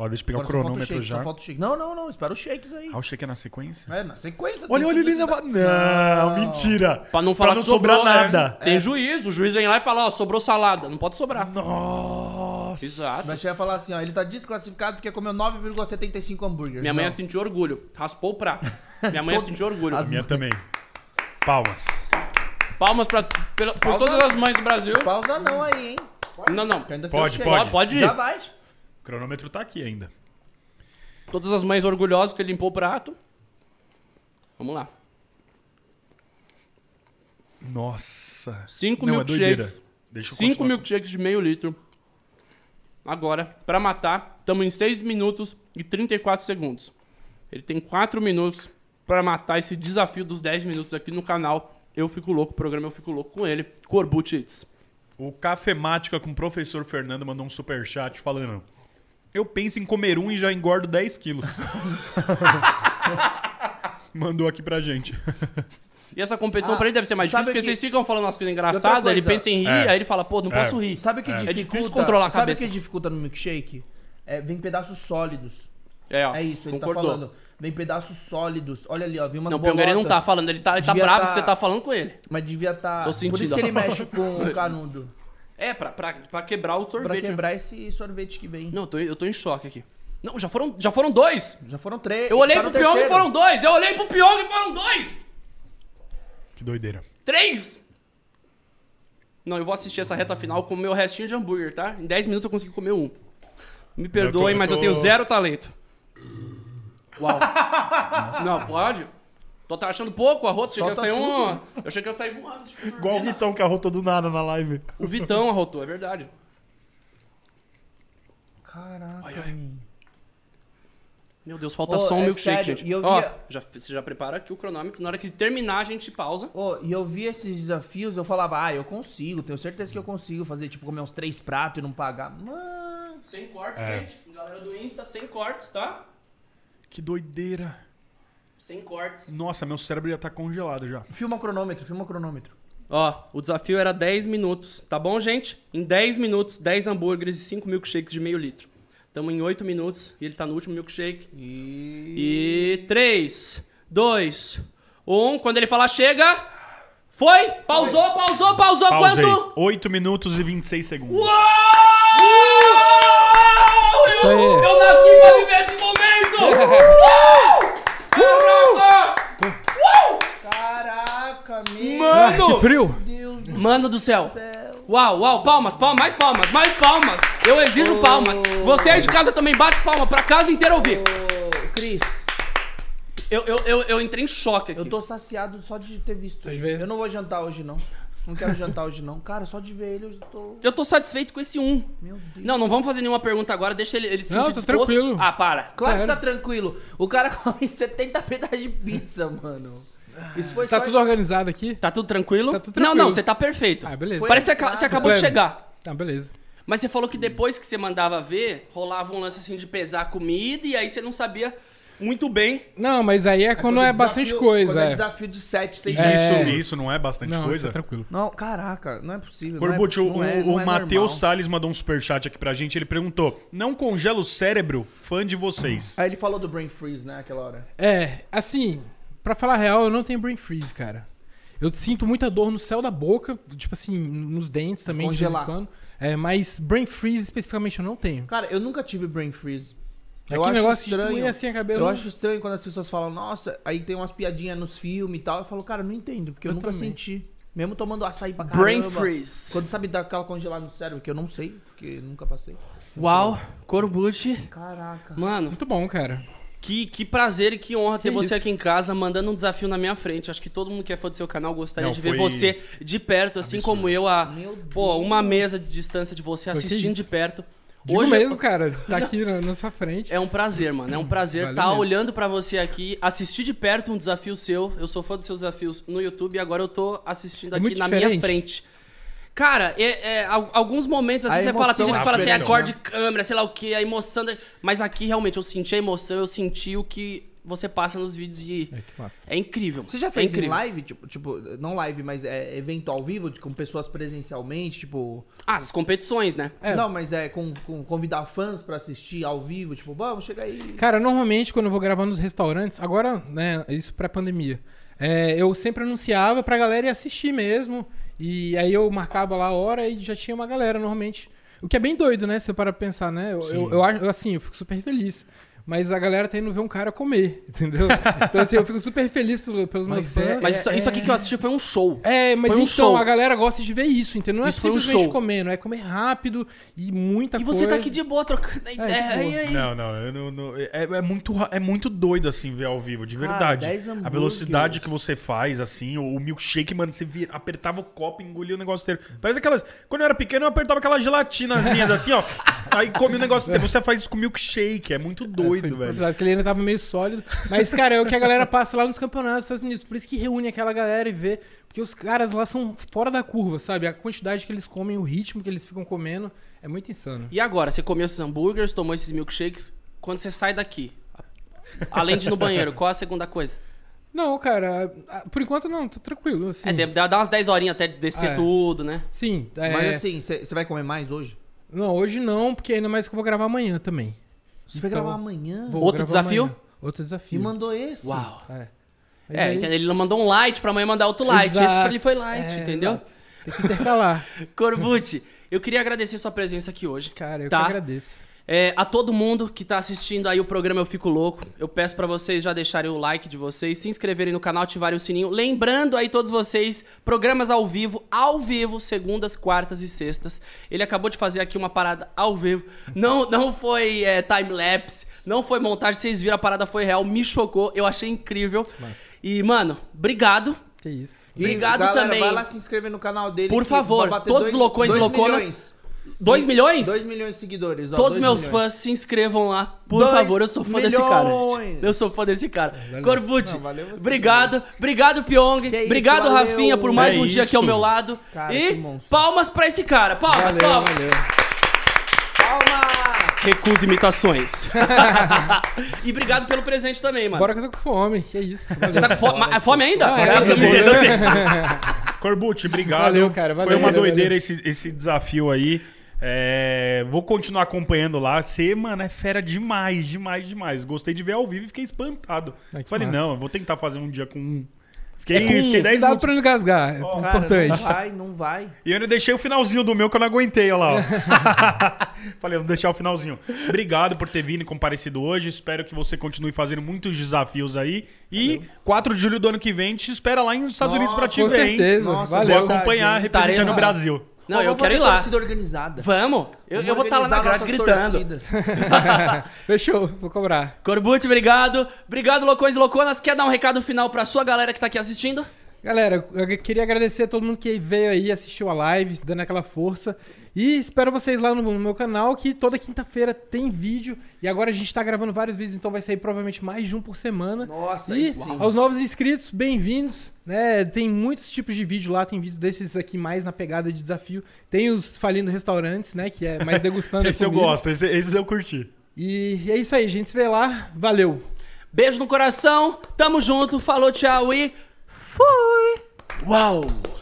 Ó, deixa eu pegar Agora o só falta o cronômetro shake, já. só falta o shake. Não, não, não. Espera os shakes aí. Ah, o shake é na sequência? É, na sequência. Olha, olha ele ainda. isso Não, mentira. Pra não falar não que sobrou, sobrar né? nada. Tem juiz, o juiz vem lá e fala, ó, sobrou salada. Não pode sobrar. Nossa. Exato. Mas vai falar assim, ó, ele tá desclassificado porque comeu 9,75 hambúrgueres. Minha mãe Não. sentiu orgulho. Raspou o prato. Minha mãe sentiu orgulho. As- Minha também. Palmas. Palmas pra, pela- por todas as mães do Brasil. Pausa não aí, hein? Não, não. Tem Pode, pode. Pode ir. Já vai. O cronômetro tá aqui ainda. Todas as mães orgulhosas que ele limpou o prato. Vamos lá. Nossa. Cinco Não, é milkshakes. 5 continuar. milkshakes de meio litro. Agora, pra matar, estamos em 6 minutos e 34 segundos. Ele tem 4 minutos pra matar esse desafio dos 10 minutos aqui no canal. Eu fico louco, o programa Eu Fico Louco com ele. Corbucci. O Cafemática com o professor Fernando mandou um superchat falando: Eu penso em comer um e já engordo 10 quilos. mandou aqui pra gente. E essa competição Ah, pra ele deve ser mais sabe difícil, porque que- vocês ficam falando umas coisas engraçadas, ele coisa- pensa em rir, É. aí ele fala, pô, não É. posso rir. Sabe o que É. dificulta? É difícil controlar a Sabe o cabeça. que dificulta no milkshake? É, vem pedaços sólidos. É, ó, É isso, ele concordou. tá falando. Vem pedaços sólidos. Olha ali, ó. Vem umas Não, o Piongeri não tá falando, ele tá, ele tá Devia bravo tá- que você tá falando com ele. Mas devia tá. Tô Por sentindo, isso que ele mexe com o canudo. É, pra, pra, pra quebrar o Pra sorvete. quebrar esse sorvete que vem. Não, eu tô, eu tô em choque aqui. Não, já foram, já foram dois. Já foram três. Eu olhei tá pro Pyong e foram dois. Eu olhei pro Pyong e foram dois. Que doideira. Três. Não, eu vou assistir essa reta final com o meu restinho de hambúrguer, tá? Em 10 minutos eu consegui comer um. Me perdoem, eu mas eu tô- tenho zero talento. Uau. Não, pode? Tô tá achando pouco, arroto. Achei que ia sair um. Eu achei que ia sair voando. tipo, Igual o Vitão que arrotou do nada na live. O Vitão arrotou, é verdade. Caraca. Ai, ai. Meu Deus, falta Ô, só um é milkshake, sério, gente. e eu Ó, via- já, você já prepara aqui o cronômetro. Na hora que ele terminar, a gente pausa. Ô, e eu vi esses desafios, eu falava, ah, eu consigo, tenho certeza que eu consigo fazer, tipo, comer uns três pratos e não pagar. Mano, Sem cortes, É. gente. Galera do Insta, sem cortes, tá? Que doideira. Sem cortes. Nossa, meu cérebro já tá congelado já. filma o cronômetro, filma o cronômetro. Ó, o desafio era 10 minutos, tá bom, gente? Em 10 minutos, 10 hambúrgueres e 5 milkshakes de meio litro. Tamo em 8 minutos e ele tá no último milkshake. E... E 3, 2, 1. Quando ele falar chega. Foi! Pausou, pausou, pausou. Pausei. Quanto? 8 minutos e 26 segundos. Uau! Isso Eu, eu nasci pra viver esse momento! Uau! Caraca! Caraca, meu Ah, que Mano! frio! Deus do Mano do céu! céu. Uau, uau, palmas, palmas, mais palmas, mais palmas! Eu exijo palmas! Você aí de casa também bate palma pra casa inteira ouvir! Ô, Cris, Eu, eu, eu, eu entrei em choque aqui. eu tô saciado só de ter visto. Pode ver. Eu não vou jantar hoje, não. Não quero jantar hoje, não. Cara, só de ver ele eu já tô... Eu tô satisfeito com esse um. Meu Deus. Não, não vamos fazer nenhuma pergunta agora, deixa ele, ele se Não, sentir tô disposto. tranquilo. Ah, para. Claro Sério? que tá tranquilo. O cara come 70 pedaços de pizza, mano. Isso foi Tá só... tudo organizado aqui? Tá tudo tranquilo? Tá tudo Não, tranquilo. não, você tá perfeito. Ah, beleza. Parece que você acabou de chegar. Tá, beleza. Mas você falou que depois que você mandava ver, rolava um lance assim de pesar a comida e aí você não sabia Muito bem. Não, mas aí é quando é, bastante desafio- coisa. Quando é é. desafio de 7, 6 É. Isso, isso não é bastante Não, isso coisa? é tranquilo. Não, caraca, não é possível. Corbucci, não é, o, é, o é Matheus. Salles mandou um superchat aqui pra gente. Ele perguntou: Não congela o cérebro? Fã de vocês. Aí ele falou do brain freeze, né, aquela hora. É, assim, pra falar a real, eu não tenho brain freeze, cara. Eu sinto muita dor no céu da boca, tipo assim, nos dentes também, de vez em quando. É, mas brain freeze especificamente eu não tenho. Cara, eu nunca tive brain freeze. É que negócio de doer assim a cabeça. Eu não- acho estranho quando as pessoas falam, nossa, aí tem umas piadinhas nos filmes e tal. Eu falo, cara, eu não entendo, porque eu, Eu nunca também. senti. Mesmo tomando açaí pra caramba. Brain freeze. Quando sabe dar aquela congelada no cérebro, que eu não sei, porque nunca passei. Uau, Corbucci. Caraca. Mano, Muito bom, cara. que, que prazer e que honra ter Que você isso. aqui em casa, mandando um desafio na minha frente. Acho que todo mundo que é fã do seu canal gostaria Não, de ver você de perto, assim absurdo. como eu, a pô, uma mesa de distância de você, assistindo de perto. Digo Hoje mesmo, cara, de estar aqui na, na sua frente. é um prazer, mano. É um prazer estar mesmo. olhando pra você aqui, assistir de perto um desafio seu. Eu sou fã dos seus desafios no YouTube e agora eu tô assistindo É aqui na minha diferente. frente. Cara, é, é, al- alguns momentos assim A você fala, tem gente que é fala assim, é diferente, cor de câmera, sei lá o que, a emoção. da- Mas aqui realmente eu senti a emoção, eu senti o que você passa nos vídeos de. É, que massa. É incrível. Você já é fez em incrível. live, tipo, tipo, não live, mas é evento ao vivo, com pessoas presencialmente, tipo. Ah, as competições, né? É. Não, mas é com, com convidar fãs pra assistir ao vivo, tipo, vamos, chega aí. Cara, normalmente quando eu vou gravar nos restaurantes, agora, né, isso pré-pandemia, é, eu sempre anunciava pra galera ir assistir mesmo. E aí eu marcava lá a hora e já tinha uma galera normalmente. O que é bem doido, né? Você para pensar, né? Eu, eu, eu acho, assim, eu fico super feliz. Mas a galera tá indo ver um cara comer, entendeu? Então, assim, eu fico super feliz pelo- pelos meus Mas fãs. é- Mas isso, isso aqui que eu assisti foi um show. É, mas Foi um então, show. a galera gosta de ver isso, entendeu? Não Isso é foi um simplesmente show. comer, não é comer rápido e muita E coisa. você tá aqui de boa, trocando É, ideia. e aí? Não, não, eu não, não- é, é muito, é muito doido assim ver ao vivo, de Cara, verdade. 10 a velocidade que você faz, assim, o, o milkshake, mano, você vira- apertava o copo e engolia o negócio inteiro. Parece aquelas. Quando eu era pequeno, eu apertava aquelas gelatinazinhas assim, ó. Aí come o negócio inteiro. Você faz isso com milkshake, é muito doido, É, foi velho. porque ele ainda tava meio sólido. Mas, cara, é o que a galera passa lá nos campeonatos dos Estados Unidos. Por isso que reúne aquela galera e vê. Porque os caras lá são fora da curva, sabe? A quantidade que eles comem, o ritmo que eles ficam comendo é muito insano. E agora, você comeu esses hambúrgueres, tomou esses milkshakes. Quando você sai daqui, além de ir no banheiro, qual a segunda coisa? Não, cara, por enquanto não, tá tranquilo. Assim. É, deve dar umas 10 horinhas até descer É. tudo, né? Sim, é... Mas assim, você vai comer mais hoje? Não, hoje não, porque ainda mais que eu vou gravar amanhã também. Você vai Então, gravar amanhã? Vou Outro desafio? amanhã. Outro Me desafio. mandou esse. Uau. É. Mas É, aí- entendeu? ele mandou um light pra amanhã mandar outro light. Esse pra Exato. ele foi light, É, entendeu? exato. Tem que intercalar. Corbucci, eu queria agradecer sua presença aqui hoje. Cara, eu Tá. que agradeço. É, a todo mundo que tá assistindo aí o programa Eu Fico Louco, eu peço pra vocês já deixarem o like de vocês, se inscreverem no canal, ativarem o sininho. Lembrando aí todos vocês, programas ao vivo, ao vivo, segundas, quartas e sextas. Ele acabou de fazer aqui uma parada ao vivo. Não, não foi é, time-lapse, não foi montagem, vocês viram, a parada foi real, me chocou, eu achei incrível. E, mano, obrigado. Que isso. E, Obrigado galera, também. Vai lá se inscrever no canal dele. Por favor, todos dois- os loucões e louconas. Milhões. 2 milhões? 2 milhões de seguidores. ó, Todos meus milhões. fãs se inscrevam lá. Por Dois favor, eu sou fã desse cara. milhões. Eu sou fã desse cara. Corbucci, Não, valeu você, obrigado. Obrigado, Pyong. Obrigado, valeu. Rafinha, por mais É um dia aqui ao meu lado. Cara, e palmas pra esse cara. Palmas, Valeu, palmas. valeu. Palmas! Recusa imitações. e obrigado pelo presente também, mano. Bora que eu tô com fome, que isso. Você tá com fome, Ma- fome ainda? Ah, é, a camiseta. Corbucci, obrigado. Valeu, cara, valeu, Foi uma valeu, doideira valeu. Esse, esse desafio aí. É, vou continuar acompanhando lá. Você, mano, é fera demais, demais, demais. Gostei de ver ao vivo e fiquei espantado. Ai, Falei, massa. não, eu vou tentar fazer um dia com um. Fiquei, É com- fiquei 10 Cuidado minutos. pra não engasgar, é Cara, importante. não vai, não vai. E eu ainda deixei o finalzinho do meu que eu não aguentei, olha lá. ó. Falei, vou deixar o finalzinho. Obrigado por ter vindo e comparecido hoje. Espero que você continue fazendo muitos desafios aí. E 4 de julho do ano que vem, te espera lá nos Estados Unidos pra te Com ver, hein? certeza, Nossa, Vou valeu. boa acompanhar representando o Brasil. Não, eu quero ir lá. torcida organizada. Vamos. Eu, eu vou estar lá na grade gritando. Fechou, vou cobrar. Corbucci, obrigado. Obrigado, loucões e louconas. Quer dar um recado final pra sua galera que tá aqui assistindo? Galera, eu queria agradecer a todo mundo que veio aí, assistiu a live, dando aquela força. E espero vocês lá no, no meu canal, que toda quinta-feira tem vídeo. E agora a gente tá gravando vários vídeos, então vai sair provavelmente mais de um por semana. Nossa, E sim. aos novos inscritos, bem-vindos. Né? Tem muitos tipos de vídeo lá, tem vídeos desses aqui mais na pegada de desafio. Tem os falindo restaurantes, né? Que é mais degustando Esse eu gosto, esse, esses eu curti. E é isso aí, a gente se vê lá. Valeu! Beijo no coração, tamo junto, falou, tchau e fui! Uau!